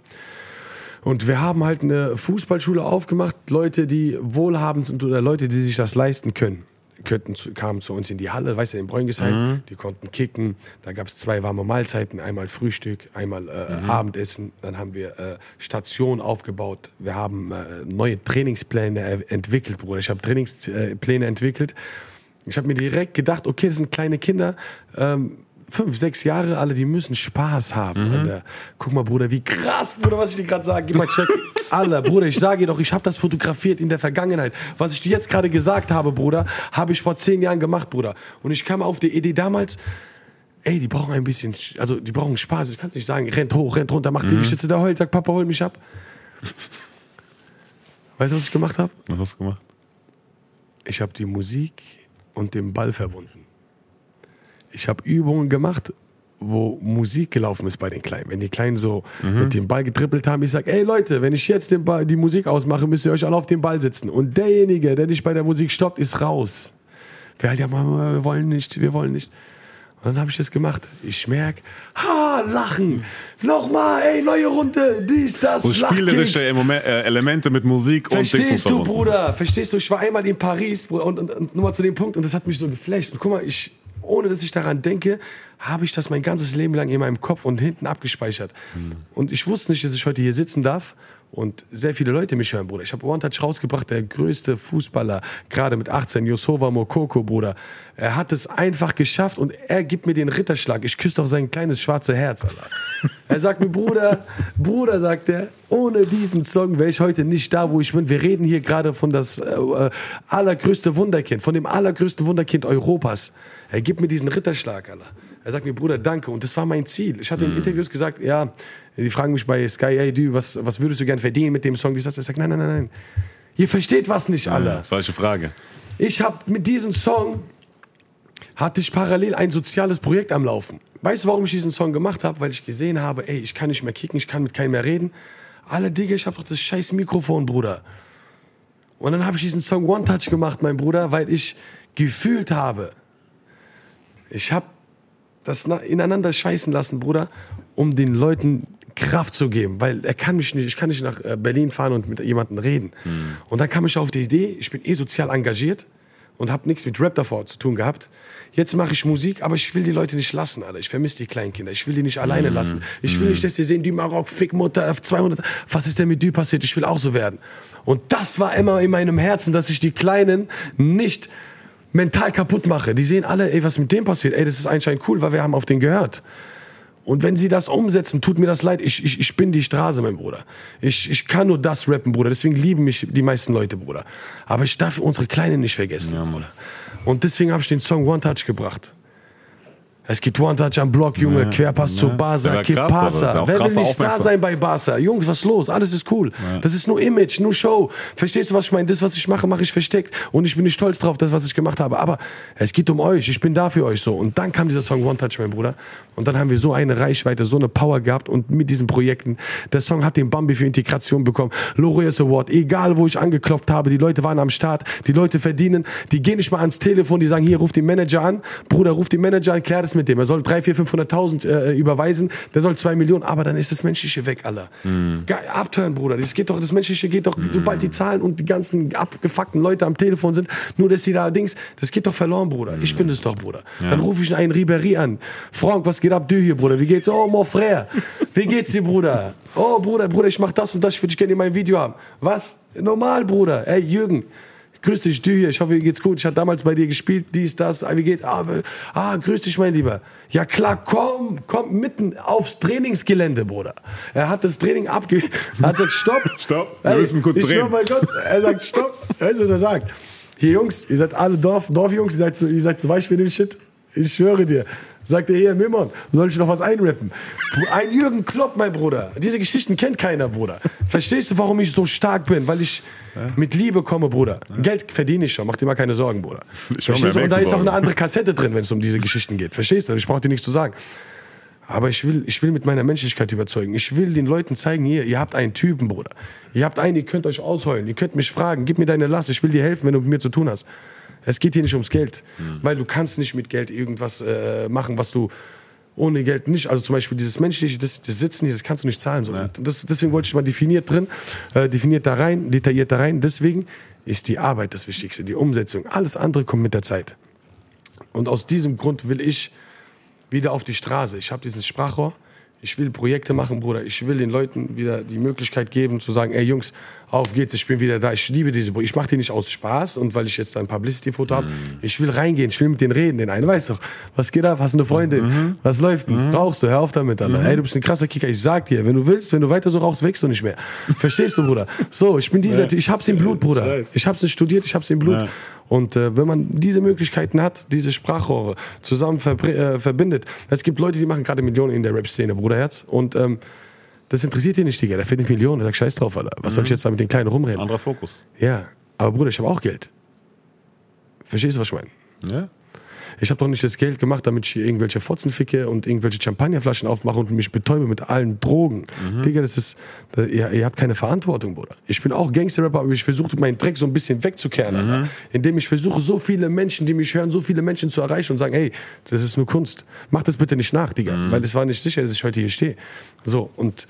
Und wir haben halt eine Fußballschule aufgemacht, Leute, die wohlhabend sind oder Leute, die sich das leisten können. Könnten zu, kamen zu uns in die Halle, weißt du, in Bräungesheim, die konnten kicken. Da gab es zwei warme Mahlzeiten, einmal Frühstück, einmal äh, Abendessen. Dann haben wir äh, Stationen aufgebaut. Wir haben äh, neue Trainingspläne entwickelt, Bruder. Ich habe Trainingspläne Pläne entwickelt. Ich habe mir direkt gedacht, okay, das sind kleine Kinder, ähm, fünf, sechs Jahre, alle, die müssen Spaß haben. Und, äh, guck mal, Bruder, wie krass, Bruder, was ich dir gerade sage. Gib mal check. Alter, Bruder, ich sage dir doch, ich habe das fotografiert in der Vergangenheit. Was ich dir jetzt gerade gesagt habe, Bruder, habe ich vor zehn Jahren gemacht, Bruder. Und ich kam auf die Idee damals, ey, die brauchen ein bisschen, also die brauchen Spaß. Ich kann nicht sagen, rennt hoch, rennt runter, macht die Geschütze da heult, sagt, Papa, hol mich ab. Weißt du, was ich gemacht habe? Was hast du gemacht? Ich habe die Musik und den Ball verbunden. Ich habe Übungen gemacht, wo Musik gelaufen ist bei den Kleinen. Wenn die Kleinen so mit dem Ball getrippelt haben, ich sage, ey Leute, wenn ich jetzt den Ball, die Musik ausmache, müsst ihr euch alle auf den Ball sitzen. Und derjenige, der dich bei der Musik stoppt, ist raus. Wir halt, ja, Mama, wir wollen nicht, wir wollen nicht. Und dann habe ich das gemacht. Ich merke, ha, lachen. Nochmal, ey, neue Runde, dies, das, Lachkicks. spielerische äh, Elemente mit Musik und Dings Verstehst du. Bruder? Verstehst du? Ich war einmal in Paris Bruder, und, und, und nur mal zu dem Punkt und das hat mich so geflasht. Und guck mal, ich, ohne dass ich daran denke, habe ich das mein ganzes Leben lang in meinem Kopf und hinten abgespeichert. Und ich wusste nicht, dass ich heute hier sitzen darf und sehr viele Leute mich hören, Bruder. Ich habe One Touch rausgebracht, der größte Fußballer, gerade mit 18, Yosova Mokoko, Bruder. Er hat es einfach geschafft und er gibt mir den Ritterschlag. Ich küsse doch sein kleines schwarzes Herz, Alter. Er sagt mir, Bruder, Bruder, sagt er, ohne diesen Song wäre ich heute nicht da, wo ich bin. Wir reden hier gerade von das äh, äh, allergrößte Wunderkind, von dem allergrößten Wunderkind Europas. Er gibt mir diesen Ritterschlag, Alter. Er sagt mir, Bruder, danke. Und das war mein Ziel. Ich hatte in Interviews gesagt, ja, die fragen mich bei Sky, hey, du, was, was würdest du gern verdienen mit dem Song? Er sagt, nein, nein, nein, nein. Ihr versteht was nicht, Alter. Falsche Frage. Ich habe mit diesem Song hatte ich parallel ein soziales Projekt am Laufen. Weißt du, warum ich diesen Song gemacht habe? Weil ich gesehen habe, ey, ich kann nicht mehr kicken, ich kann mit keinem mehr reden. Alle Digga, ich habe doch das scheiß Mikrofon, Bruder. Und dann habe ich diesen Song One Touch gemacht, mein Bruder, weil ich gefühlt habe, ich habe das na- ineinander schweißen lassen, Bruder, um den Leuten Kraft zu geben, weil er kann mich nicht, ich kann nicht nach äh, Berlin fahren und mit jemandem reden. Und dann kam ich auf die Idee, ich bin eh sozial engagiert und habe nichts mit Rap davor zu tun gehabt. Jetzt mache ich Musik, aber ich will die Leute nicht lassen, Alter. Ich vermisse die kleinen Kinder. Ich will die nicht alleine lassen. Ich will nicht, dass die sehen, die Marok, Fickmutter, F200. Was ist denn mit dir passiert? Ich will auch so werden. Und das war immer in meinem Herzen, dass ich die Kleinen nicht mental kaputt mache. Die sehen alle, ey, was mit dem passiert? Ey, das ist anscheinend cool, weil wir haben auf den gehört. Und wenn sie das umsetzen, tut mir das leid. Ich, ich, ich bin die Straße, mein Bruder. Ich, ich kann nur das rappen, Bruder. Deswegen lieben mich die meisten Leute, Bruder. Aber ich darf unsere Kleinen nicht vergessen, Bruder. Und deswegen habe ich den Song One Touch gebracht. Es gibt One Touch am Block, Junge, Querpass zu Der Barca, der auch Wer will nicht da sein bei Barca? Jungs, was los? Alles ist cool. Das ist nur Image, nur Show. Verstehst du, was ich meine? Das, was ich mache, mache ich versteckt. Und ich bin nicht stolz drauf, das, was ich gemacht habe. Aber es geht um euch. Ich bin da für euch so. Und dann kam dieser Song One Touch, mein Bruder. Und dann haben wir so eine Reichweite, so eine Power gehabt. Und mit diesen Projekten, der Song hat den Bambi für Integration bekommen. Laureus Award. Egal, wo ich angeklopft habe, die Leute waren am Start. Die Leute verdienen. Die gehen nicht mal ans Telefon. Die sagen, hier, ruf den Manager an. Bruder, ruf den Manager an, klär das mit dem. Er soll 3, 4, 500.000 äh, überweisen. Der soll 2 Millionen. Aber dann ist das Menschliche weg, Alter. Geil, abtören, Bruder. Das geht doch, das Menschliche geht doch, sobald die Zahlen und die ganzen abgefuckten Leute am Telefon sind, nur dass sie da Dings, das geht doch verloren, Bruder. Ich bin es doch, Bruder. Dann rufe ich einen Ribéry an. Frank, was geht ab, du hier, Bruder? Wie geht's? Oh, mon frère. Wie geht's dir, Bruder? Oh, Bruder, Bruder, ich mach das und das, ich würde dich gerne in meinem Video haben. Was? Normal, Bruder. Ey, Jürgen. Grüß dich, du hier. Ich hoffe, dir geht's gut. Ich habe damals bei dir gespielt, dies, das. Ah, Wie geht's? Ah, ah, grüß dich, mein Lieber. Ja klar, komm, komm mitten aufs Trainingsgelände, Bruder. Er hat das Training abge... Er hat gesagt, stopp. Stopp, wir müssen kurz ich drehen. schwör bei Gott, er sagt, stopp. Weißt du, was er sagt? Hier, Jungs, ihr seid alle Dorf, Dorfjungs, ihr seid, so, ihr seid so weich für den Shit. Ich schwöre dir. Sagt er, hier, Mimon, soll ich noch was einrappen? Ein Jürgen Klopp, mein Bruder. Diese Geschichten kennt keiner, Bruder. Verstehst du, warum ich so stark bin? Weil ich mit Liebe komme, Bruder. Geld verdiene ich schon, mach dir mal keine Sorgen, Bruder. Ich Verstehst du? Und da ist auch eine andere Kassette drin, wenn es um diese Geschichten geht. Verstehst du? Ich brauche dir nichts zu sagen. Aber ich will, ich will mit meiner Menschlichkeit überzeugen. Ich will den Leuten zeigen, hier, ihr habt einen Typen, Bruder. Ihr habt einen, ihr könnt euch ausheulen. Ihr könnt mich fragen, gib mir deine Last, ich will dir helfen, wenn du mit mir zu tun hast. Es geht hier nicht ums Geld. Weil du kannst nicht mit Geld irgendwas äh, machen, was du ohne Geld nicht. Also zum Beispiel dieses menschliche, das, das Sitzen hier, das kannst du nicht zahlen. So. Und Das, deswegen wollte ich mal definiert drin, äh, definiert da rein, detailliert da rein. Deswegen ist die Arbeit das Wichtigste, die Umsetzung. Alles andere kommt mit der Zeit. Und aus diesem Grund will ich wieder auf die Straße. Ich habe dieses Sprachrohr. Ich will Projekte machen, Bruder. Ich will den Leuten wieder die Möglichkeit geben, zu sagen, ey Jungs, auf geht's, ich bin wieder da. Ich liebe diese Projekte. Ich mache die nicht aus Spaß und weil ich jetzt ein Publicity-Foto habe. Ich will reingehen, ich will mit denen reden. Den einen weiß doch, was geht ab? Hast du eine Freundin? Was läuft denn? Rauchst du? Hör auf damit, Alter. Ey, du bist ein krasser Kicker. Ich sag dir, wenn du willst, wenn du weiter so rauchst, wächst du nicht mehr. Verstehst du, Bruder? So, ich bin dieser Typ. Ich hab's im Blut, Bruder. Ich hab's nicht studiert, ich hab's im Blut. Ja. Und äh, wenn man diese Möglichkeiten hat, diese Sprachrohre zusammen äh, verbindet, es gibt Leute, die machen gerade Millionen in der Rap-Szene, Bruderherz. Und ähm, das interessiert die nicht, Digga. Der verdient Millionen. Der sagt, scheiß drauf, Alter. Was soll ich jetzt da mit den Kleinen rumreden? Anderer Fokus. Ja, aber Bruder, ich habe auch Geld. Verstehst du, was ich meine? Ja? Ich habe doch nicht das Geld gemacht, damit ich hier irgendwelche Fotzen ficke und irgendwelche Champagnerflaschen aufmache und mich betäube mit allen Drogen. Digga, das ist, ihr, ihr habt keine Verantwortung, Bruder. Ich bin auch Gangster-Rapper, aber ich versuche meinen Dreck so ein bisschen wegzukehren, Alter. Indem ich versuche, so viele Menschen, die mich hören, so viele Menschen zu erreichen und sagen, ey, das ist nur Kunst. Mach das bitte nicht nach, Digga. Weil es war nicht sicher, dass ich heute hier stehe. So, und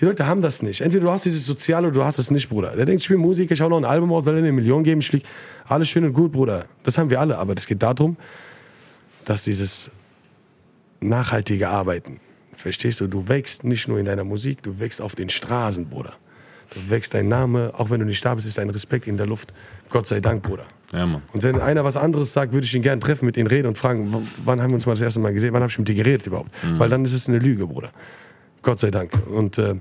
die Leute haben das nicht. Entweder du hast dieses Soziale oder du hast es nicht, Bruder. Der denkt, ich bin Musiker, ich hau noch ein Album aus, soll er eine Million geben, ich flieg. Alles schön und gut, Bruder. Das haben wir alle. Aber es geht darum, dass dieses nachhaltige Arbeiten, verstehst du, du wächst nicht nur in deiner Musik, du wächst auf den Straßen, Bruder. Du wächst dein Name, auch wenn du nicht da bist, ist ein Respekt in der Luft. Gott sei Dank, Bruder. Ja, Mann. Und wenn einer was anderes sagt, würde ich ihn gerne treffen, mit ihm reden und fragen, wann haben wir uns mal das erste Mal gesehen, wann habe ich mit dir geredet überhaupt? Weil dann ist es eine Lüge, Bruder. Gott sei Dank. Und äh,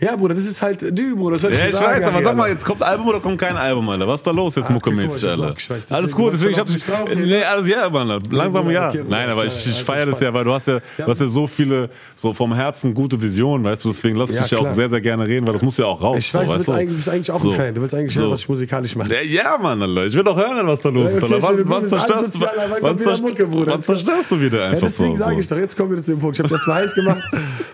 ja, Bruder, das ist halt du, Bruder. Das soll Ja, dir ich sagen, weiß, aber Alter. sag mal, jetzt kommt Album oder kommt kein Album, Alter? Was ist da los jetzt Ach, muckemäßig, mal, ich Alter? geschweißt. Alles Deswegen, gut, du deswegen, ich hab dich. Nee, alles, ja, Mann, langsam ja. Okay, Nein, aber ja, ich, ja, ich ja, feiere das ja, weil du hast ja, du hast ja so viele, so vom Herzen gute Visionen, weißt du, deswegen lass ich Ja, dich ja auch sehr, sehr gerne reden, weil das muss ja auch raus. Ich weiß, so, du, weißt bist du? eigentlich, du bist eigentlich auch So. ein Fan. Du willst eigentlich So. hören, was ich musikalisch mache. Ja, ja, Mann, Alter. Ich will doch hören, was da los ist. Alter. Wann, du zerstörst, wann, kommt wieder wann zerstörst du wieder Ja, einfach deswegen so? sage so. ich doch, jetzt kommen wir zu dem Punkt. Ich habe das mal heiß gemacht.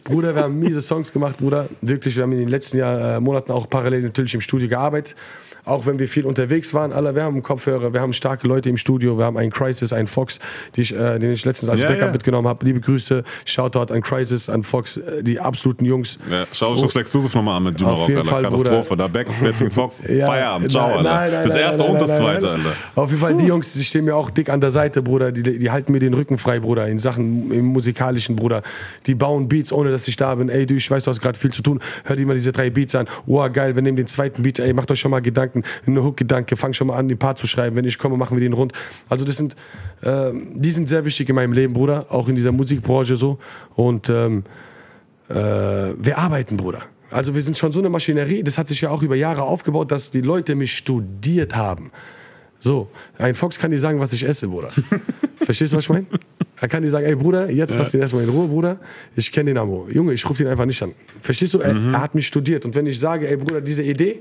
Bruder, wir haben miese Songs gemacht, Bruder. Wirklich, wir haben in den letzten Jahr, äh, Monaten auch parallel natürlich im Studio gearbeitet. Auch wenn wir viel unterwegs waren, alle, wir haben Kopfhörer, wir haben starke Leute im Studio, wir haben einen Crisis, einen Fox, die ich, äh, den ich letztens als Ja, Backup ja. mitgenommen habe. Liebe Grüße, Shoutout an Crisis, an Fox, äh, die absoluten Jungs. Ja, schau das Exclusive nochmal an mit Juma Auf jeden Alter. Fall, Katastrophe. Da Back, Betting Fox, Ja, Feierabend, ciao, Alter. nein, nein, das erste nein, und das zweite. Alter. Auf jeden Fall, die Jungs, die stehen mir auch dick an der Seite, Bruder. Die, die halten mir den Rücken frei, Bruder, in Sachen im musikalischen, Bruder. Die bauen Beats, ohne dass ich da bin. Ey, du, ich weiß, du hast gerade viel zu tun. Hör dir mal diese drei Beats an. Oh, geil, wir nehmen den zweiten Beat. Ey, macht euch schon mal Gedanken. Eine Hook-Gedanke. Fang schon mal an, den Part zu schreiben. Wenn ich komme, machen wir den rund. Also, das sind, äh, die sind sehr wichtig in meinem Leben, Bruder. Auch in dieser Musikbranche so. Und, ähm, äh, wir arbeiten, Bruder. Also wir sind schon so eine Maschinerie, das hat sich ja auch über Jahre aufgebaut, dass die Leute mich studiert haben. So, ein Fox kann dir sagen, was ich esse, Bruder. Verstehst du, was ich meine? Er kann dir sagen, ey Bruder, jetzt lass ihn erstmal in Ruhe, Bruder. Ich kenne den Amo. Junge, ich rufe den einfach nicht an. Verstehst du? Er, Mhm. er hat mich studiert. Und wenn ich sage, ey Bruder, diese Idee,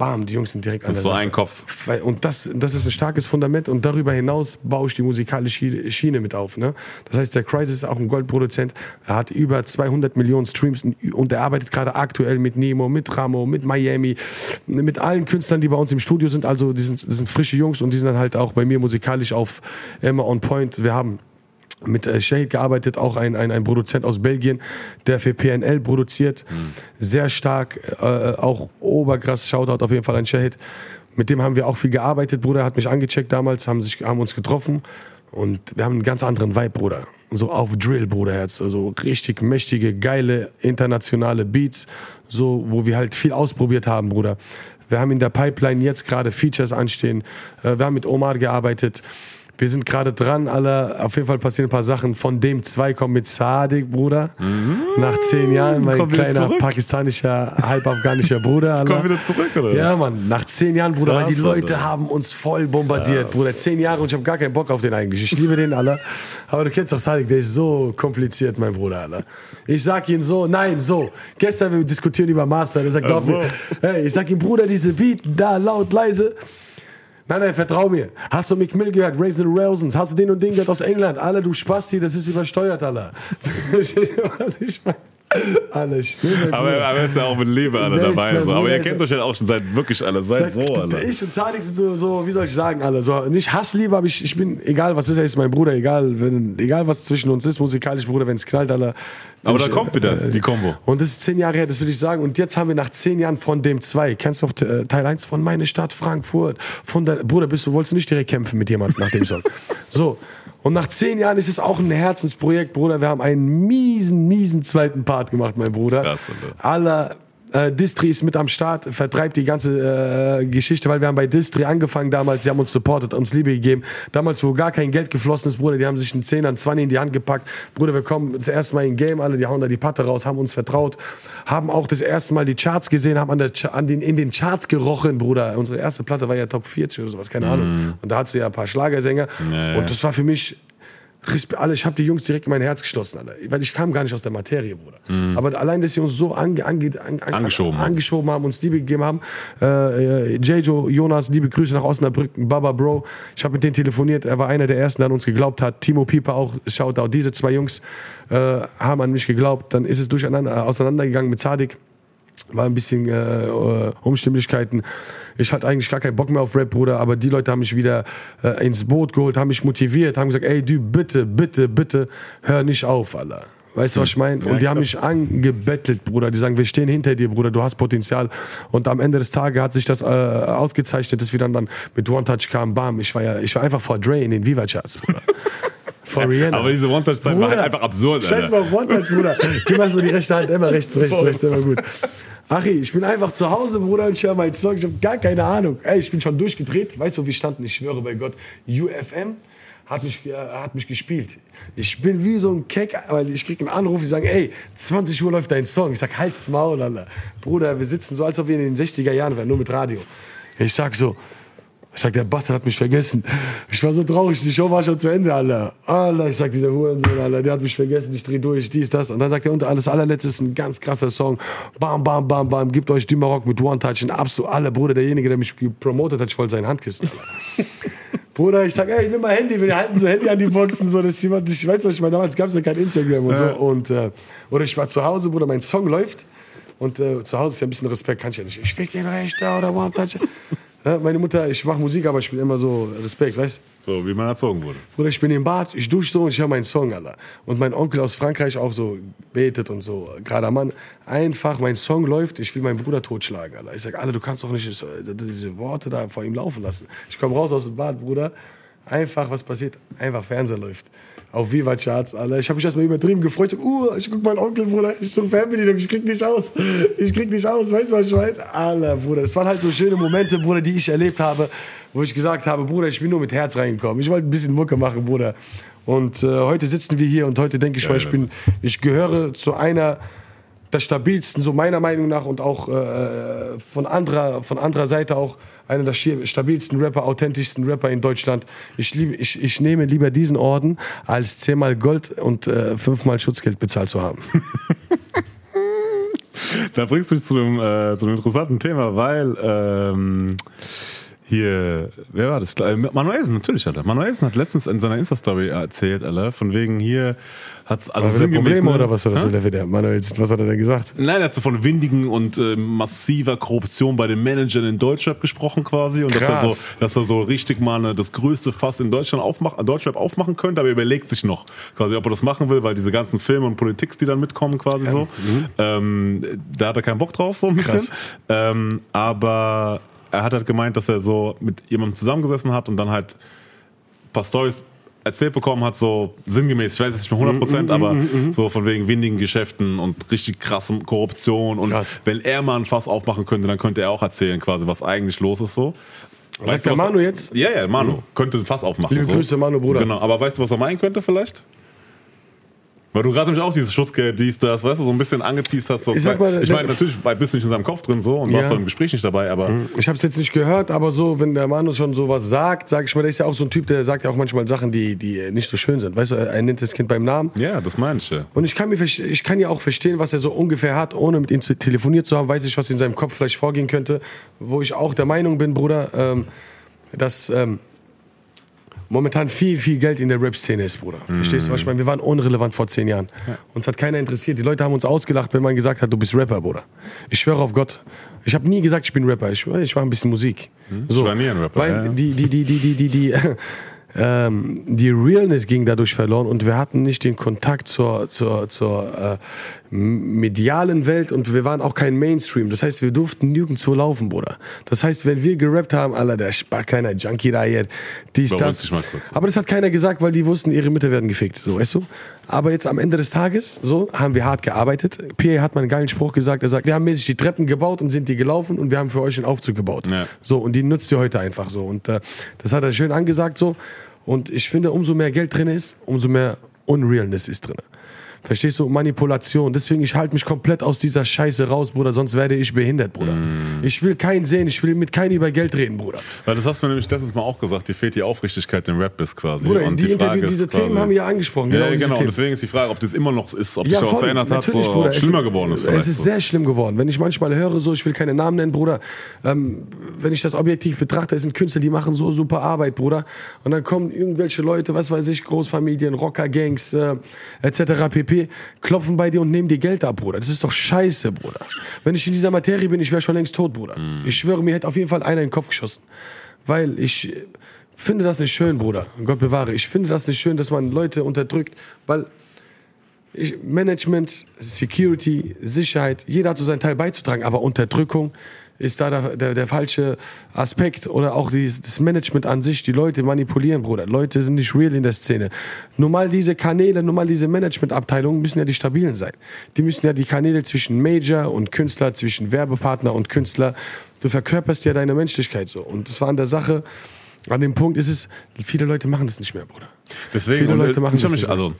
bam, die Jungs sind direkt an der so ein Kopf. Und das, das ist ein starkes Fundament und darüber hinaus baue ich die musikalische Schiene mit auf. Ne? Das heißt, der Crisis ist auch ein Goldproduzent. Er hat über 200 Millionen Streams und er arbeitet gerade aktuell mit Nemo, mit Ramo, mit Miami, mit allen Künstlern, die bei uns im Studio sind. Also, die sind, das sind frische Jungs und die sind dann halt auch bei mir musikalisch auf immer on point. Wir haben mit äh, Shahid gearbeitet, auch ein, ein, ein Produzent aus Belgien, der für PNL produziert. Sehr stark, äh, auch oberkrass, Shoutout auf jeden Fall an Shahid. Mit dem haben wir auch viel gearbeitet, Bruder, hat mich angecheckt damals, haben, sich, haben uns getroffen und wir haben einen ganz anderen Vibe, Bruder. So auf Drill, Bruderherz, also richtig mächtige, geile, internationale Beats, so, wo wir halt viel ausprobiert haben, Bruder. Wir haben in der Pipeline jetzt gerade Features anstehen. Äh, Wir haben mit Omar gearbeitet. Wir sind gerade dran, alle. Auf jeden Fall passieren ein paar Sachen. Von dem zwei kommen mit Sadik, Bruder. Nach zehn Jahren, mein. Komm kleiner pakistanischer, halb afghanischer Bruder. Alter. Komm wieder zurück, oder? Ja, Mann. Nach zehn Jahren, Bruder, weil die Krass, Leute Alter. haben uns voll bombardiert, Bruder. Zehn Jahre und ich habe gar keinen Bock auf den eigentlich. Ich liebe den, Alter. Aber du kennst doch Sadik, der ist so kompliziert, mein Bruder, Alter. Ich sag ihm so, nein, so. Gestern wir diskutieren über Master. Der sagt, glaub so. mir. Hey, ich sag ihm, Bruder, diese Beat, da laut, leise. Nein, nein, vertrau mir. Hast du Mick Mill gehört? Raisin Rosens? Hast du den und den gehört aus England? Alle, du Spasti, das ist übersteuert, Alter. Was ich meine? Alles. Aber, er ist ja auch mit Liebe alle dabei. So. Aber ihr kennt euch ja auch schon seit wirklich alle, Sag, so alle. Ich und Zadig sind so, so, wie soll ich sagen, alle. So, nicht Hassliebe, aber ich, ich bin, egal was ist, er ist mein Bruder, egal, wenn, egal was zwischen uns ist, musikalisch, Bruder, wenn es knallt, alle. Aber Ich, da kommt wieder äh, die Kombo. Und das ist zehn Jahre her, das will ich sagen. Und jetzt haben wir nach zehn Jahren von dem zwei, kennst du noch äh, Teil 1 von Meine Stadt Frankfurt? Von der, Bruder, bist du, wolltest du nicht direkt kämpfen mit jemandem nach dem Song? so. Und nach zehn Jahren ist es auch ein Herzensprojekt, Bruder. Wir haben einen miesen, miesen zweiten Part gemacht, mein Bruder. Krass, Alter. Aller äh, Distri ist mit am Start, vertreibt die ganze äh, Geschichte, weil wir haben bei Distri angefangen damals, sie haben uns supportet, uns Liebe gegeben. Damals, wo gar kein Geld geflossen ist, Bruder, die haben sich einen Zehner, einen 20 in die Hand gepackt. Bruder, wir kommen das erste Mal in Game, alle, die hauen da die Patte raus, haben uns vertraut, haben auch das erste Mal die Charts gesehen, haben an der, an den, in den Charts gerochen, Bruder. Unsere erste Platte war ja Top 40 oder sowas, keine Ahnung. Und da hat sie ja ein paar Schlagersänger. Ja. Und das war für mich alle, ich habe die Jungs direkt in mein Herz geschlossen, Alter. weil ich kam gar nicht aus der Materie, Bruder. Aber allein, dass sie uns so ange, ange, an, an, Angeschoben haben. angeschoben haben, uns Liebe gegeben haben. Äh, äh, Jejo, Jonas, liebe Grüße nach Osnabrück, Baba Bro. Ich habe mit denen telefoniert, er war einer der ersten, der an uns geglaubt hat. Timo Pieper auch, Shoutout. Diese zwei Jungs äh, haben an mich geglaubt. Dann ist es durcheinander, äh, auseinandergegangen mit Sadik war ein bisschen äh, äh, Umstimmlichkeiten. Ich hatte eigentlich gar keinen Bock mehr auf Rap, Bruder, aber die Leute haben mich wieder äh, ins Boot geholt, haben mich motiviert, haben gesagt, ey, du, bitte, bitte, bitte, hör nicht auf, Alter. Weißt du, was ich meine? Und die haben mich angebettelt, Bruder. Die sagen, wir stehen hinter dir, Bruder, du hast Potenzial. Und am Ende des Tages hat sich das äh, ausgezeichnet, dass wir dann, dann mit One Touch kamen, bam. Ich war ja, ich war einfach vor Dre in den Viva-Charts, Bruder. vor Rihanna. Aber diese One-Touch-Zeit war halt einfach absurd, Scheiß mal auf One-Touch, Bruder. Gib mal die rechte Hand, immer rechts, rechts, rechts, immer gut. Achi, ich bin einfach zu Hause, Bruder, und ich höre meinen Song. Ich habe gar keine Ahnung. Ey, ich bin schon durchgedreht. Weißt du, wo wir standen? Ich schwöre bei Gott. UFM hat mich, äh, hat mich gespielt. Ich bin wie so ein Keck, weil ich krieg einen Anruf, die sagen, ey, 20 Uhr läuft dein Song. Ich sag, halt's Maul, Alter. Bruder, wir sitzen so, als ob wir in den 60er Jahren wären, nur mit Radio. Ich sag so, ich sag, der Bastard hat mich vergessen. Ich war so traurig, die Show war schon zu Ende, Alter. Alter, ich sag, dieser Hurensohn, Alter, der hat mich vergessen, ich dreh durch, dies, das. Und dann sagt er, und alles allerletzte ist ein ganz krasser Song. Bam, bam, bam, bam, gibt euch Dümarock mit One Touch. Und absolut alle, Bruder, derjenige, der mich gepromotet hat, ich wollte seine Hand küssen, Alter. Bruder, ich sag, ey, nimm mal Handy, wir halten so Handy an die Boxen, so, dass jemand, ich weiß, was ich meine, damals gab es ja kein Instagram und so. Und, äh, oder ich war zu Hause, Bruder, mein Song läuft. Und äh, zu Hause ist ja ein bisschen Respekt, kann ich ja nicht. Ich fick den Rechter oder One Touch. Ja, meine Mutter, ich mache Musik, aber ich bin immer so Respekt, weißt So, wie man erzogen wurde. Bruder, ich bin im Bad, ich dusche so und ich höre meinen Song, Alter. Und mein Onkel aus Frankreich auch so betet und so. Gerade Mann, einfach, mein Song läuft, ich will meinen Bruder totschlagen, Alter. Ich sag, Alter, du kannst doch nicht so, diese Worte da vor ihm laufen lassen. Ich komme raus aus dem Bad, Bruder. Einfach, was passiert? Einfach Fernseher läuft. Auf Viva Charts, Alter. Ich habe mich erstmal übertrieben gefreut. Uh, ich guck meinen Onkel, Bruder. Ich so Fernbedienung, ich krieg nicht aus. Ich krieg nicht aus. Weißt du, was ich meine? Alter, Bruder. Das waren halt so schöne Momente, Bruder, die ich erlebt habe, wo ich gesagt habe, Bruder, ich bin nur mit Herz reingekommen. Ich wollte ein bisschen Mucke machen, Bruder. Und äh, heute sitzen wir hier und heute denke ich mal, ich bin, ich gehöre zu einer der stabilsten, so meiner Meinung nach und auch äh, von, anderer, von anderer Seite auch einer der stabilsten Rapper, authentischsten Rapper in Deutschland. Ich, liebe, ich, ich nehme lieber diesen Orden, als zehnmal Gold und äh, fünfmal Schutzgeld bezahlt zu haben. Da bringst du mich zu einem, äh, interessanten Thema, weil ähm, hier, wer war das? Äh, Manuelsen, natürlich, Alter. Manuelsen hat letztens in seiner Insta-Story erzählt, Alter, von wegen hier hat also War wieder sinngemäß, Probleme ne? oder was? Oder Hä? so, der, der Manuel, was hat er denn gesagt? Nein, er hat so von windigen und äh, massiver Korruption bei den Managern in Deutschrap gesprochen quasi und dass er, so, Krass. dass er so richtig mal ne, das größte Fass in Deutschland aufmachen, Deutschrap aufmachen könnte, aber er überlegt sich noch quasi, ob er das machen will, weil diese ganzen Filme und Politiks, die dann mitkommen quasi so, ähm, da hat er keinen Bock drauf so ein bisschen. Krass. Ähm, aber er hat halt gemeint, dass er so mit jemandem zusammengesessen hat und dann halt ein paar Storys erzählt bekommen hat, so sinngemäß, ich weiß jetzt nicht mehr 100 Mhm, Prozent, aber so von wegen windigen Geschäften und richtig krassem Korruption und Krass. wenn er mal ein Fass aufmachen könnte, dann könnte er auch erzählen quasi, was eigentlich los ist so. Sagt der was- Manu jetzt? Ja, ja, Manu könnte ein Fass aufmachen. Liebe so. Grüße, Manu, Bruder. Genau, aber weißt du, was er meinen könnte vielleicht? Weil du gerade nämlich auch dieses Schutzgeld, dies, das, weißt du, so ein bisschen angeteased hast. So, Ich mal, ich meine, natürlich bist du nicht in seinem Kopf drin so und warst Ja. beim Gespräch nicht dabei, aber Ich habe es jetzt nicht gehört, aber so, wenn der Manu schon sowas sagt, sag ich mal, der ist ja auch so ein Typ, der sagt ja auch manchmal Sachen, die, die nicht so schön sind. Weißt du, er nennt das Kind beim Namen. ja, das meine ich ja. Und ich kann, mir, ich kann ja auch verstehen, was er so ungefähr hat, ohne mit ihm zu telefoniert zu haben, weiß ich, was in seinem Kopf vielleicht vorgehen könnte. Wo ich auch der Meinung bin, Bruder, ähm, dass ähm, momentan viel, viel Geld in der Rap-Szene ist, Bruder. Verstehst du, was ich meine? Wir waren unrelevant vor zehn Jahren. Uns hat keiner interessiert. Die Leute haben uns ausgelacht, wenn man gesagt hat, du bist Rapper, Bruder. Ich schwöre auf Gott. Ich habe nie gesagt, ich bin Rapper. Ich, ich war ein bisschen Musik. So. Ich war nie ein Rapper, Weil ja, ja. die, die, die, die, die, die, die, ähm, die Realness ging dadurch verloren und wir hatten nicht den Kontakt zur, zur, zur äh, medialen Welt und wir waren auch kein Mainstream. Das heißt, wir durften nirgendwo laufen, Bruder. Das heißt, wenn wir gerappt haben, Alter, der spart keiner Junkie da jetzt, dies, das. dich mal kurz. Aber das hat keiner gesagt, weil die wussten, ihre Mitte werden gefickt, so, weißt du? Aber jetzt am Ende des Tages, so, haben wir hart gearbeitet. Pierre hat mal einen geilen Spruch gesagt, er sagt, wir haben mäßig die Treppen gebaut und sind die gelaufen und wir haben für euch einen Aufzug gebaut. Ja. So, und die nutzt ihr heute einfach so. Und äh, das hat er schön angesagt so. Und ich finde, umso mehr Geld drin ist, umso mehr Unrealness ist drin. Verstehst du? Manipulation. Deswegen, ich halte mich komplett aus dieser Scheiße raus, Bruder, sonst werde ich behindert, Bruder. Mm. Ich will keinen sehen, ich will mit keinem über Geld reden, Bruder. Weil das hast du mir nämlich letztens mal auch gesagt, dir fehlt die Aufrichtigkeit im Rap ist quasi. Bruder, Und die, die Frage diese quasi- Themen haben wir ja angesprochen. Ja, diese genau. Und deswegen ist die Frage, ob das immer noch ist, ob sich da was verändert hat, so, Natürlich, Bruder. ob es schlimmer geworden ist. Es ist so. sehr schlimm geworden. Wenn ich manchmal höre, so, ich will keine Namen nennen, Bruder, ähm, wenn ich das objektiv betrachte, es sind Künstler, die machen so super Arbeit, Bruder. Und dann kommen irgendwelche Leute, was weiß ich, Großfamilien, Rocker-Gangs, äh, etc. pp., klopfen bei dir und nehmen dir Geld ab, Bruder. Das ist doch scheiße, Bruder. Wenn ich in dieser Materie bin, ich wäre schon längst tot, Bruder. Mhm. Ich schwöre, mir hätte auf jeden Fall einer in den Kopf geschossen. Weil ich finde das nicht schön, Bruder. Gott bewahre. Ich finde das nicht schön, dass man Leute unterdrückt, weil ich, Management, Security, Sicherheit, jeder hat so seinen Teil beizutragen, aber Unterdrückung ist da der, der, der falsche Aspekt oder auch die, das Management an sich, die Leute manipulieren, Bruder. Leute sind nicht real in der Szene. Nur mal diese Kanäle, nur mal diese Managementabteilungen müssen ja die stabilen sein. Die müssen ja die Kanäle zwischen Major und Künstler, zwischen Werbepartner und Künstler, du verkörperst ja deine Menschlichkeit so. Und das war an der Sache, an dem Punkt ist es, viele Leute machen das nicht mehr, Bruder. Deswegen, Viele Leute machen ich das mich, nicht mehr. also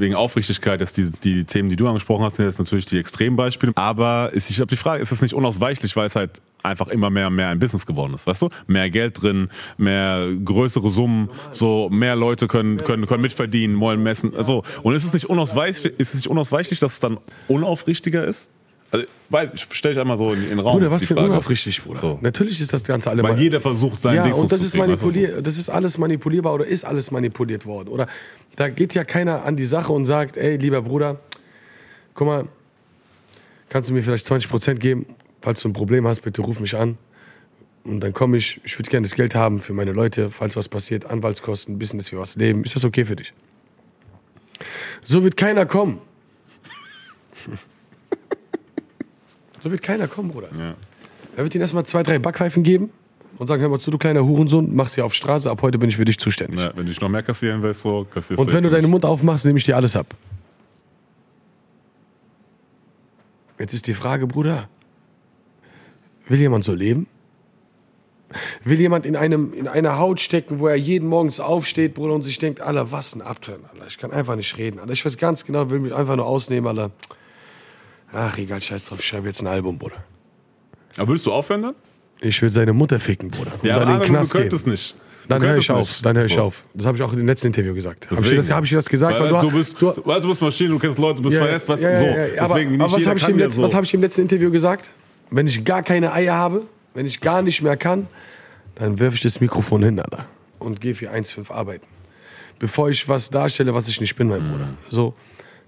wegen Aufrichtigkeit, dass die, die Themen, die du angesprochen hast, sind jetzt natürlich die Extrembeispiele. Aber ist, ich habe die Frage, ist das nicht unausweichlich, weil es halt einfach immer mehr und mehr ein Business geworden ist, weißt du? Mehr Geld drin, mehr größere Summen, so mehr Leute können, können, können mitverdienen, wollen messen. Also, und ist es nicht unausweichlich, ist es nicht unausweichlich, dass es dann unaufrichtiger ist? Also, weiß, ich stelle ich einmal so in, in den Raum. Bruder, was für Frage. unaufrichtig, Bruder. So. Natürlich ist das Ganze alle Weil jeder versucht, sein ja, Ding und das zu ist so. manipuliert, das ist alles manipulierbar oder ist alles manipuliert worden. Oder da geht ja keiner an die Sache und sagt, ey, lieber Bruder, guck mal, kannst du mir vielleicht 20% geben, falls du ein Problem hast, bitte ruf mich an. Und dann komme ich, ich würde gerne das Geld haben für meine Leute, falls was passiert, Anwaltskosten, dass wir was leben. Ist das okay für dich? So wird keiner kommen. So wird keiner kommen, Bruder. Ja. Er wird ihnen erstmal zwei, drei Backpfeifen geben und sagen, hör mal zu, du kleiner Hurensohn, mach's hier auf Straße, ab heute bin ich für dich zuständig. Ja, wenn du dich noch mehr kassieren willst, so kassierst und wenn du deinen Mund aufmachst, nehme ich dir alles ab. Jetzt ist die Frage, Bruder, will jemand so leben? Will jemand in, einem, in einer Haut stecken, wo er jeden Morgens aufsteht, Bruder, und sich denkt, Alter, was ein Abturn, Alter. Ich kann einfach nicht reden, Alter. Ich weiß ganz genau, will mich einfach nur ausnehmen, Alter. Ach, egal, scheiß drauf, ich schreibe jetzt ein Album, Bruder. Aber würdest du aufhören dann? Ich will seine Mutter ficken, Bruder. Und dann in den Knast du gehen. könntest nicht. Du Dann höre ich auf, nicht. dann höre ich So. auf. Das habe ich auch in dem letzten Interview gesagt. Habe ich, Deswegen. dir das- hab ich das gesagt? Weil, du, bist, du, weil du bist Maschine, du kennst Leute, du bist Ja, verletzt, weißt ja, du, ja, so. ja, aber, Deswegen nicht aber was habe ich, im ja letzten- so. was hab ich im letzten Interview gesagt? Wenn ich gar keine Eier habe, wenn ich gar nicht mehr kann, dann werfe ich das Mikrofon hin, Alter. Und gehe für 1,5 arbeiten. Bevor ich was darstelle, was ich nicht bin, mein Bruder. So,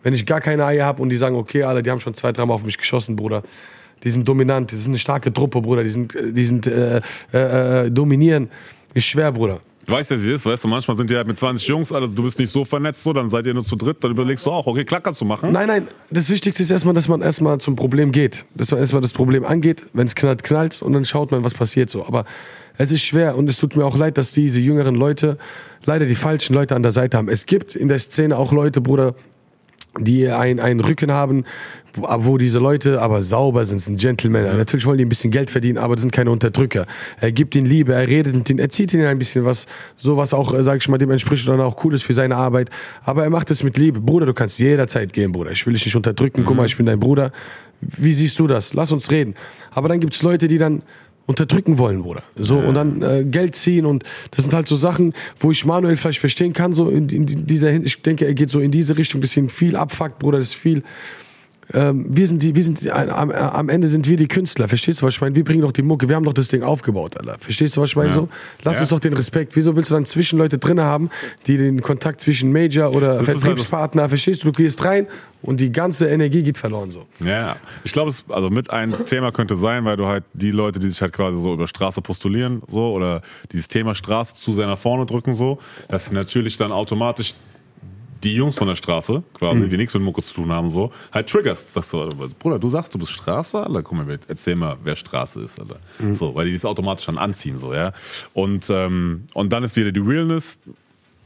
wenn ich gar keine Eier habe und die sagen, okay, Alter, die haben schon zwei, dreimal auf mich geschossen, Bruder. Die sind dominant, die sind eine starke Truppe, Bruder. Die sind, die sind äh, äh, äh, dominieren. Ist schwer, Bruder. Weißt ja, es ist, weißt du, manchmal sind die halt mit 20 Jungs, also du bist nicht so vernetzt, so, dann seid ihr nur zu dritt, dann überlegst du auch, okay, klar kannst du machen. Nein, nein, das Wichtigste ist erstmal, dass man erstmal zum Problem geht. Dass man erstmal das Problem angeht, wenn es knallt, knallt und dann schaut man, was passiert so. Aber es ist schwer und es tut mir auch leid, dass diese jüngeren Leute leider die falschen Leute an der Seite haben. Es gibt in der Szene auch Leute, Bruder, die ein, einen Rücken haben, wo, wo diese Leute aber sauber sind, sind Gentlemen. Natürlich wollen die ein bisschen Geld verdienen, aber das sind keine Unterdrücker. Er gibt ihnen Liebe, er redet mit ihnen, er zieht ihnen ein bisschen was, so was auch, äh, sag ich mal, dem entspricht oder auch cool ist für seine Arbeit. Aber er macht es mit Liebe. Bruder, du kannst jederzeit gehen, Bruder. Ich will dich nicht unterdrücken. Guck mal, ich bin dein Bruder. Wie siehst du das? Lass uns reden. Aber dann gibt's Leute, die dann unterdrücken wollen, Bruder. So, und dann äh, Geld ziehen und das sind halt so Sachen, wo ich Manuel vielleicht verstehen kann, so in, in dieser ich denke, er geht so in diese Richtung, das ist ihm viel abfuckt, Bruder, das ist viel, ähm, wir sind die, wir sind die, am, am Ende sind wir die Künstler, verstehst du, was ich meine? Wir bringen doch die Mucke, wir haben doch das Ding aufgebaut, Alter. Verstehst du, was ich meine? Ja. So, lass Ja. uns doch den Respekt. Wieso willst du dann Zwischenleute drin haben, die den Kontakt zwischen Major oder ist halt Vertriebspartner, verstehst du, du gehst rein und die ganze Energie geht verloren so. Ja, ich glaube, es also mit ein Thema könnte sein, weil du halt die Leute, die sich halt quasi so über Straße postulieren, so oder dieses Thema Straße zu sehr nach vorne drücken, so, dass sie natürlich dann automatisch die Jungs von der Straße, quasi, Mhm. die nichts mit Mucke zu tun haben, so, halt triggerst. Sagst du, Bruder, du sagst, du bist Straße, Alter, guck mal, erzähl mal, wer Straße ist, Alter. Mhm. So, weil die das automatisch dann anziehen, so, ja. Und, ähm, und dann ist wieder die Realness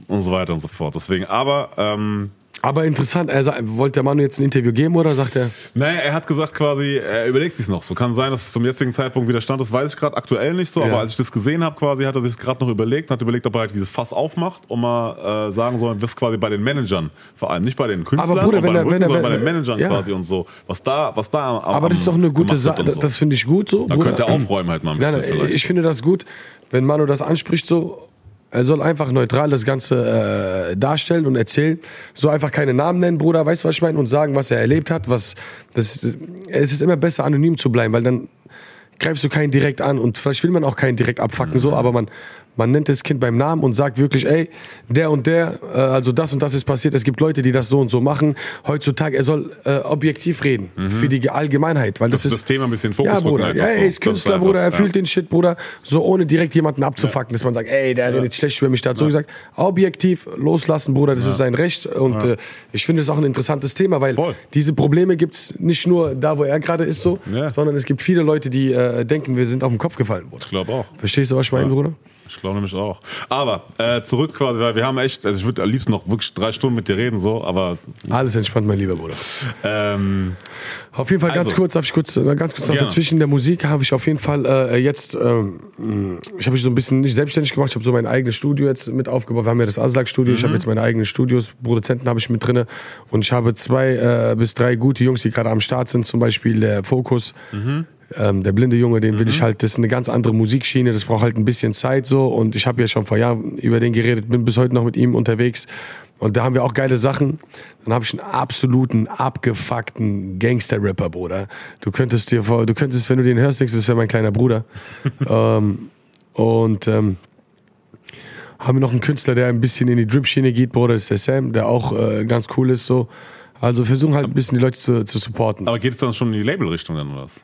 und so weiter und so fort. Deswegen, aber, ähm, Aber interessant, er wollte der Manu jetzt ein Interview geben oder sagt er? Naja, er hat gesagt quasi, er überlegt sich noch. So kann sein, dass es zum jetzigen Zeitpunkt wieder stand. Das weiß ich gerade aktuell nicht so. Ja. Aber als ich das gesehen habe, quasi, hat er sich gerade noch überlegt, hat überlegt, ob er halt dieses Fass aufmacht und mal äh, sagen soll, was quasi bei den Managern, vor allem nicht bei den Künstlern, Aber Bruder, wenn er- Rücken, wenn er- sondern bei wenn- den Managern ja. quasi und so. Was da, was da am, Aber das ist doch eine gute Sache, so. das finde ich gut so. Da Bruder. könnte er aufräumen halt mal ein Nein, bisschen nein, vielleicht. ich finde das gut, wenn Manu das anspricht so. Er soll einfach neutral das Ganze äh, darstellen und erzählen. So einfach keine Namen nennen, Bruder, weißt du, was ich meine? Und sagen, was er erlebt hat. Was, das, es ist immer besser, anonym zu bleiben, weil dann greifst du keinen direkt an. Und vielleicht will man auch keinen direkt abfacken, Mhm. so, aber man, man nennt das Kind beim Namen und sagt wirklich, ey, der und der, äh, also das und das ist passiert. Es gibt Leute, die das so und so machen. Heutzutage, er soll äh, objektiv reden für die Allgemeinheit, weil das, Mhm. Das- ist das Thema ein bisschen Fokus Ja, Bruder, ja, er ist Künstler, Bruder, er ja. fühlt den Shit, Bruder, so ohne direkt jemanden abzufacken, dass man sagt, ey, der redet schlecht über mich, der hat so gesagt. Objektiv loslassen, Bruder, das ist sein Recht und äh, ich finde es auch ein interessantes Thema, weil Voll. diese Probleme gibt es nicht nur da, wo er gerade ist, so, Ja. sondern es gibt viele Leute, die äh, denken, wir sind auf den Kopf gefallen, Bruder. Ich glaube auch. Verstehst du, was ich meine, Bruder? Ich glaube nämlich auch. Aber äh, zurück quasi, weil wir haben echt, also ich würde am liebsten noch wirklich drei Stunden mit dir reden, so, aber Alles entspannt, mein lieber Bruder. ähm, Auf jeden Fall ganz Also. kurz, darf ich kurz, äh, ganz kurz noch dazwischen in der Musik habe ich auf jeden Fall äh, jetzt, ähm, mh, ich habe mich so ein bisschen nicht selbstständig gemacht, ich habe so mein eigenes Studio jetzt mit aufgebaut. Wir haben ja das Aslak-Studio, Mhm. ich habe jetzt meine eigenen Studios, Produzenten habe ich mit drinne und ich habe zwei äh, bis drei gute Jungs, die gerade am Start sind, zum Beispiel der Fokus. Mhm. Ähm, der blinde Junge, den will ich halt, das ist eine ganz andere Musikschiene, das braucht halt ein bisschen Zeit so und ich habe ja schon vor Jahren über den geredet, bin bis heute noch mit ihm unterwegs und da haben wir auch geile Sachen. Dann habe ich einen absoluten, abgefuckten Gangster-Rapper, Bruder. Du könntest dir vor, du könntest, wenn du den hörst, denkst du, das wäre mein kleiner Bruder. ähm, und ähm, haben wir noch einen Künstler, der ein bisschen in die Drip-Schiene geht, Bruder, das ist der Sam, der auch äh, ganz cool ist so. Also versuchen halt ein bisschen die Leute zu, zu supporten. aber geht es dann schon in die Labelrichtung dann oder was?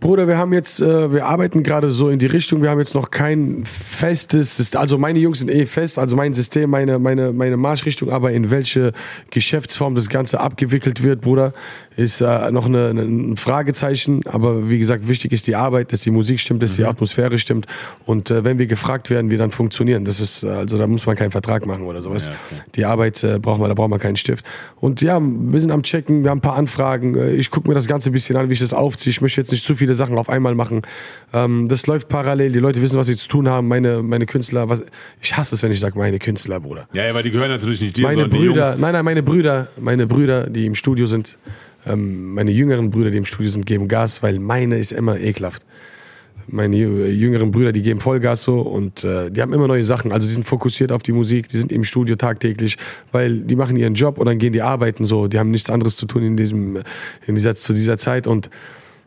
Bruder, wir haben jetzt, äh, wir arbeiten gerade so in die Richtung, wir haben jetzt noch kein festes, Syst- also meine Jungs sind eh fest, also mein System, meine, meine, meine Marschrichtung, aber in welche Geschäftsform das Ganze abgewickelt wird, Bruder, ist äh, noch eine, eine, ein Fragezeichen, aber wie gesagt, wichtig ist die Arbeit, dass die Musik stimmt, dass die Atmosphäre stimmt und äh, wenn wir gefragt werden, wir dann funktionieren, das ist, äh, also da muss man keinen Vertrag machen oder sowas. Ja, okay. Die Arbeit äh, braucht man, da braucht man keinen Stift. Und ja, wir sind am Checken, wir haben ein paar Anfragen. Äh, Ich gucke mir das Ganze ein bisschen an, wie ich das aufziehe. Ich möchte jetzt nicht zu viele Sachen auf einmal machen. Ähm, das läuft parallel. Die Leute wissen, was sie zu tun haben. Meine, meine Künstler, was, ich hasse es, wenn ich sage, meine Künstler, Bruder. Ja, ja, weil die gehören natürlich nicht dir, Meine Brüder, nein, nein, meine Brüder, meine Brüder, die im Studio sind, ähm, meine jüngeren Brüder, die im Studio sind, geben Gas, weil meine ist immer ekelhaft. Meine jü- jüngeren Brüder, die geben Vollgas so und äh, die haben immer neue Sachen. Also die sind fokussiert auf die Musik, die sind im Studio tagtäglich, weil die machen ihren Job und dann gehen die arbeiten so. Die haben nichts anderes zu tun in diesem, in dieser, zu dieser Zeit und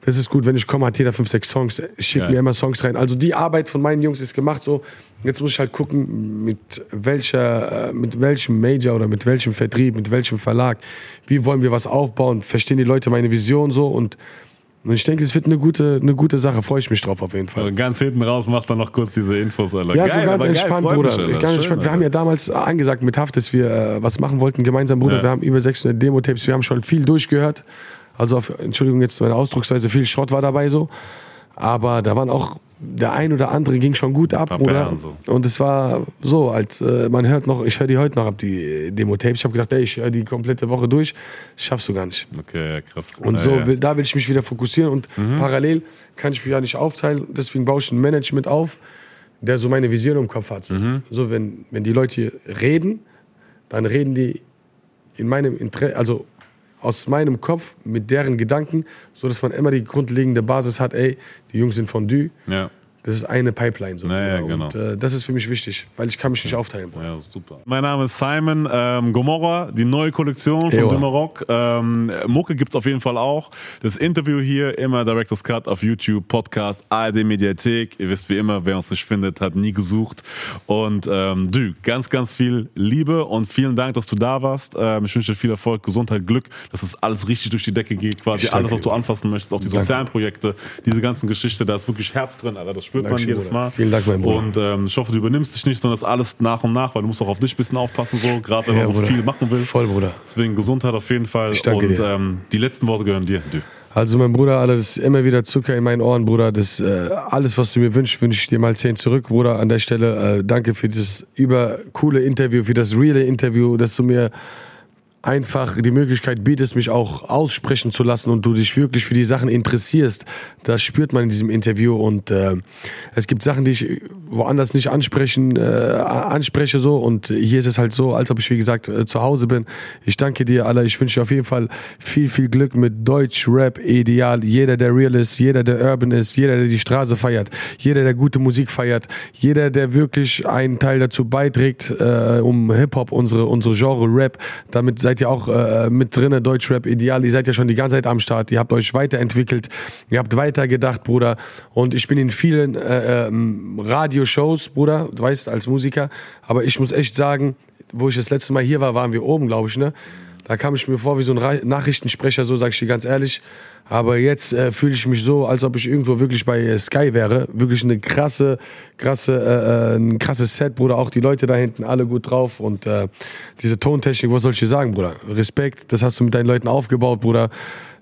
das ist gut, wenn ich komme, hat jeder fünf, sechs Songs, schickt Ja. mir immer Songs rein. Also die Arbeit von meinen Jungs ist gemacht so. Jetzt muss ich halt gucken, mit welcher, äh, mit welchem Major oder mit welchem Vertrieb, mit welchem Verlag, wie wollen wir was aufbauen, verstehen die Leute meine Vision so und, und ich denke, es wird eine gute, eine gute Sache, freue ich mich drauf auf jeden Fall. Und ganz hinten raus macht dann noch kurz diese Infos, Alter. Ja, geil, so ganz geil, entspannt, freut Bruder. ganz Schön, entspannt. Wir haben ja damals angesagt mit Haft, dass wir äh, was machen wollten gemeinsam, Bruder. Ja. Wir haben über 600 Demo-Tapes, wir haben schon viel durchgehört. Also, auf, Entschuldigung jetzt meine Ausdrucksweise, viel Schrott war dabei so. Aber da waren auch, der ein oder andere ging schon gut ab. Perlen so. Und es war so, als äh, man hört noch, ich höre die heute noch ab, die Demo-Tapes. Ich habe gedacht, ey, ich höre die komplette Woche durch. Schaffst du gar nicht. Okay, ja, krass. Und Ja, so, ja. will, da will ich mich wieder fokussieren und Mhm. parallel kann ich mich ja nicht aufteilen. Deswegen baue ich ein Management auf, der so meine Vision im Kopf hat. So, Mhm. so wenn, wenn die Leute reden, dann reden die in meinem Interesse, also aus meinem Kopf mit deren Gedanken, so dass man immer die grundlegende Basis hat, ey, die Jungs sind Fondue, ja. Das ist eine Pipeline. So, Naja, genau. Und äh, das ist für mich wichtig, weil ich kann mich nicht aufteilen. Bruder. Ja, super. Mein Name ist Simon ähm, Gomorra, die neue Kollektion von Ewa. Dümmer Rock. Ähm, Mucke gibt's auf jeden Fall auch. Das Interview hier, immer Director's Cut auf YouTube, Podcast, ARD Mediathek. Ihr wisst wie immer, wer uns nicht findet, hat nie gesucht. Und ähm, du, ganz, ganz viel Liebe und vielen Dank, dass du da warst. Ähm, ich wünsche dir viel Erfolg, Gesundheit, Glück, dass das alles richtig durch die Decke geht. Quasi alles, was du anfassen möchtest, auch die sozialen Projekte, diese ganzen Geschichte, da ist wirklich Herz drin, Alter. Das spürt man Dankeschön, jedes Bruder. Mal. Vielen Dank, mein Bruder. Und ähm, ich hoffe, du übernimmst dich nicht, sondern das alles nach und nach, weil du musst auch auf dich ein bisschen aufpassen, so, gerade wenn Ja, man so Bruder. viel machen will. Voll, Bruder. Deswegen Gesundheit auf jeden Fall. Ich danke und dir. Ähm, die letzten Worte gehören dir. Du. Also mein Bruder, Alter, das ist immer wieder Zucker in meinen Ohren, Bruder. Das, äh, alles, was du mir wünschst, wünsche ich dir mal zehn zurück, Bruder. An der Stelle äh, danke für dieses übercoole Interview, für das reale Interview, dass du mir einfach die Möglichkeit bietest, mich auch aussprechen zu lassen und du dich wirklich für die Sachen interessierst. Das spürt man in diesem Interview und äh, es gibt Sachen, die ich woanders nicht ansprechen, äh, anspreche so und hier ist es halt so, als ob ich wie gesagt äh, zu Hause bin. Ich danke dir, Allah. Ich wünsche dir auf jeden Fall viel, viel Glück mit Deutsch, Rap, Ideal. Jeder, der real ist, jeder, der urban ist, jeder, der die Straße feiert, jeder, der gute Musik feiert, jeder, der wirklich einen Teil dazu beiträgt, äh, um Hip-Hop, unsere, unsere Genre Rap. Damit seid ihr auch äh, mit drinne, Deutsch Rap, Ideal. Ihr seid ja schon die ganze Zeit am Start. Ihr habt euch weiterentwickelt. Ihr habt weitergedacht, Bruder. Und ich bin in vielen äh, ähm, Radioshows, Bruder, du weißt, als Musiker. Aber ich muss echt sagen, wo ich das letzte Mal hier war, waren wir oben, glaube ich, ne? Da kam ich mir vor wie so ein Nachrichtensprecher, so sag ich dir ganz ehrlich. Aber jetzt äh, fühle ich mich so, als ob ich irgendwo wirklich bei äh, Sky wäre. Wirklich eine krasse, krasse, äh, äh, ein krasses Set, Bruder. Auch die Leute da hinten, alle gut drauf. Und äh, diese Tontechnik, was soll ich dir sagen, Bruder? Respekt, das hast du mit deinen Leuten aufgebaut, Bruder.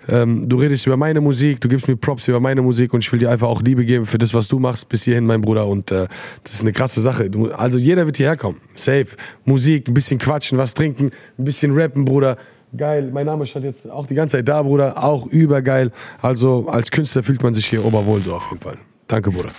Ähm, du redest über meine Musik, du gibst mir Props über meine Musik und ich will dir einfach auch Liebe geben für das, was du machst bis hierhin, mein Bruder. Und äh, das ist eine krasse Sache. Du, also jeder wird hierher kommen. Safe. Musik, ein bisschen quatschen, was trinken, ein bisschen rappen, Bruder. Geil. Mein Name stand jetzt auch die ganze Zeit da, Bruder. Auch übergeil. Also als Künstler fühlt man sich hier oberwohl so auf jeden Fall. Danke, Bruder.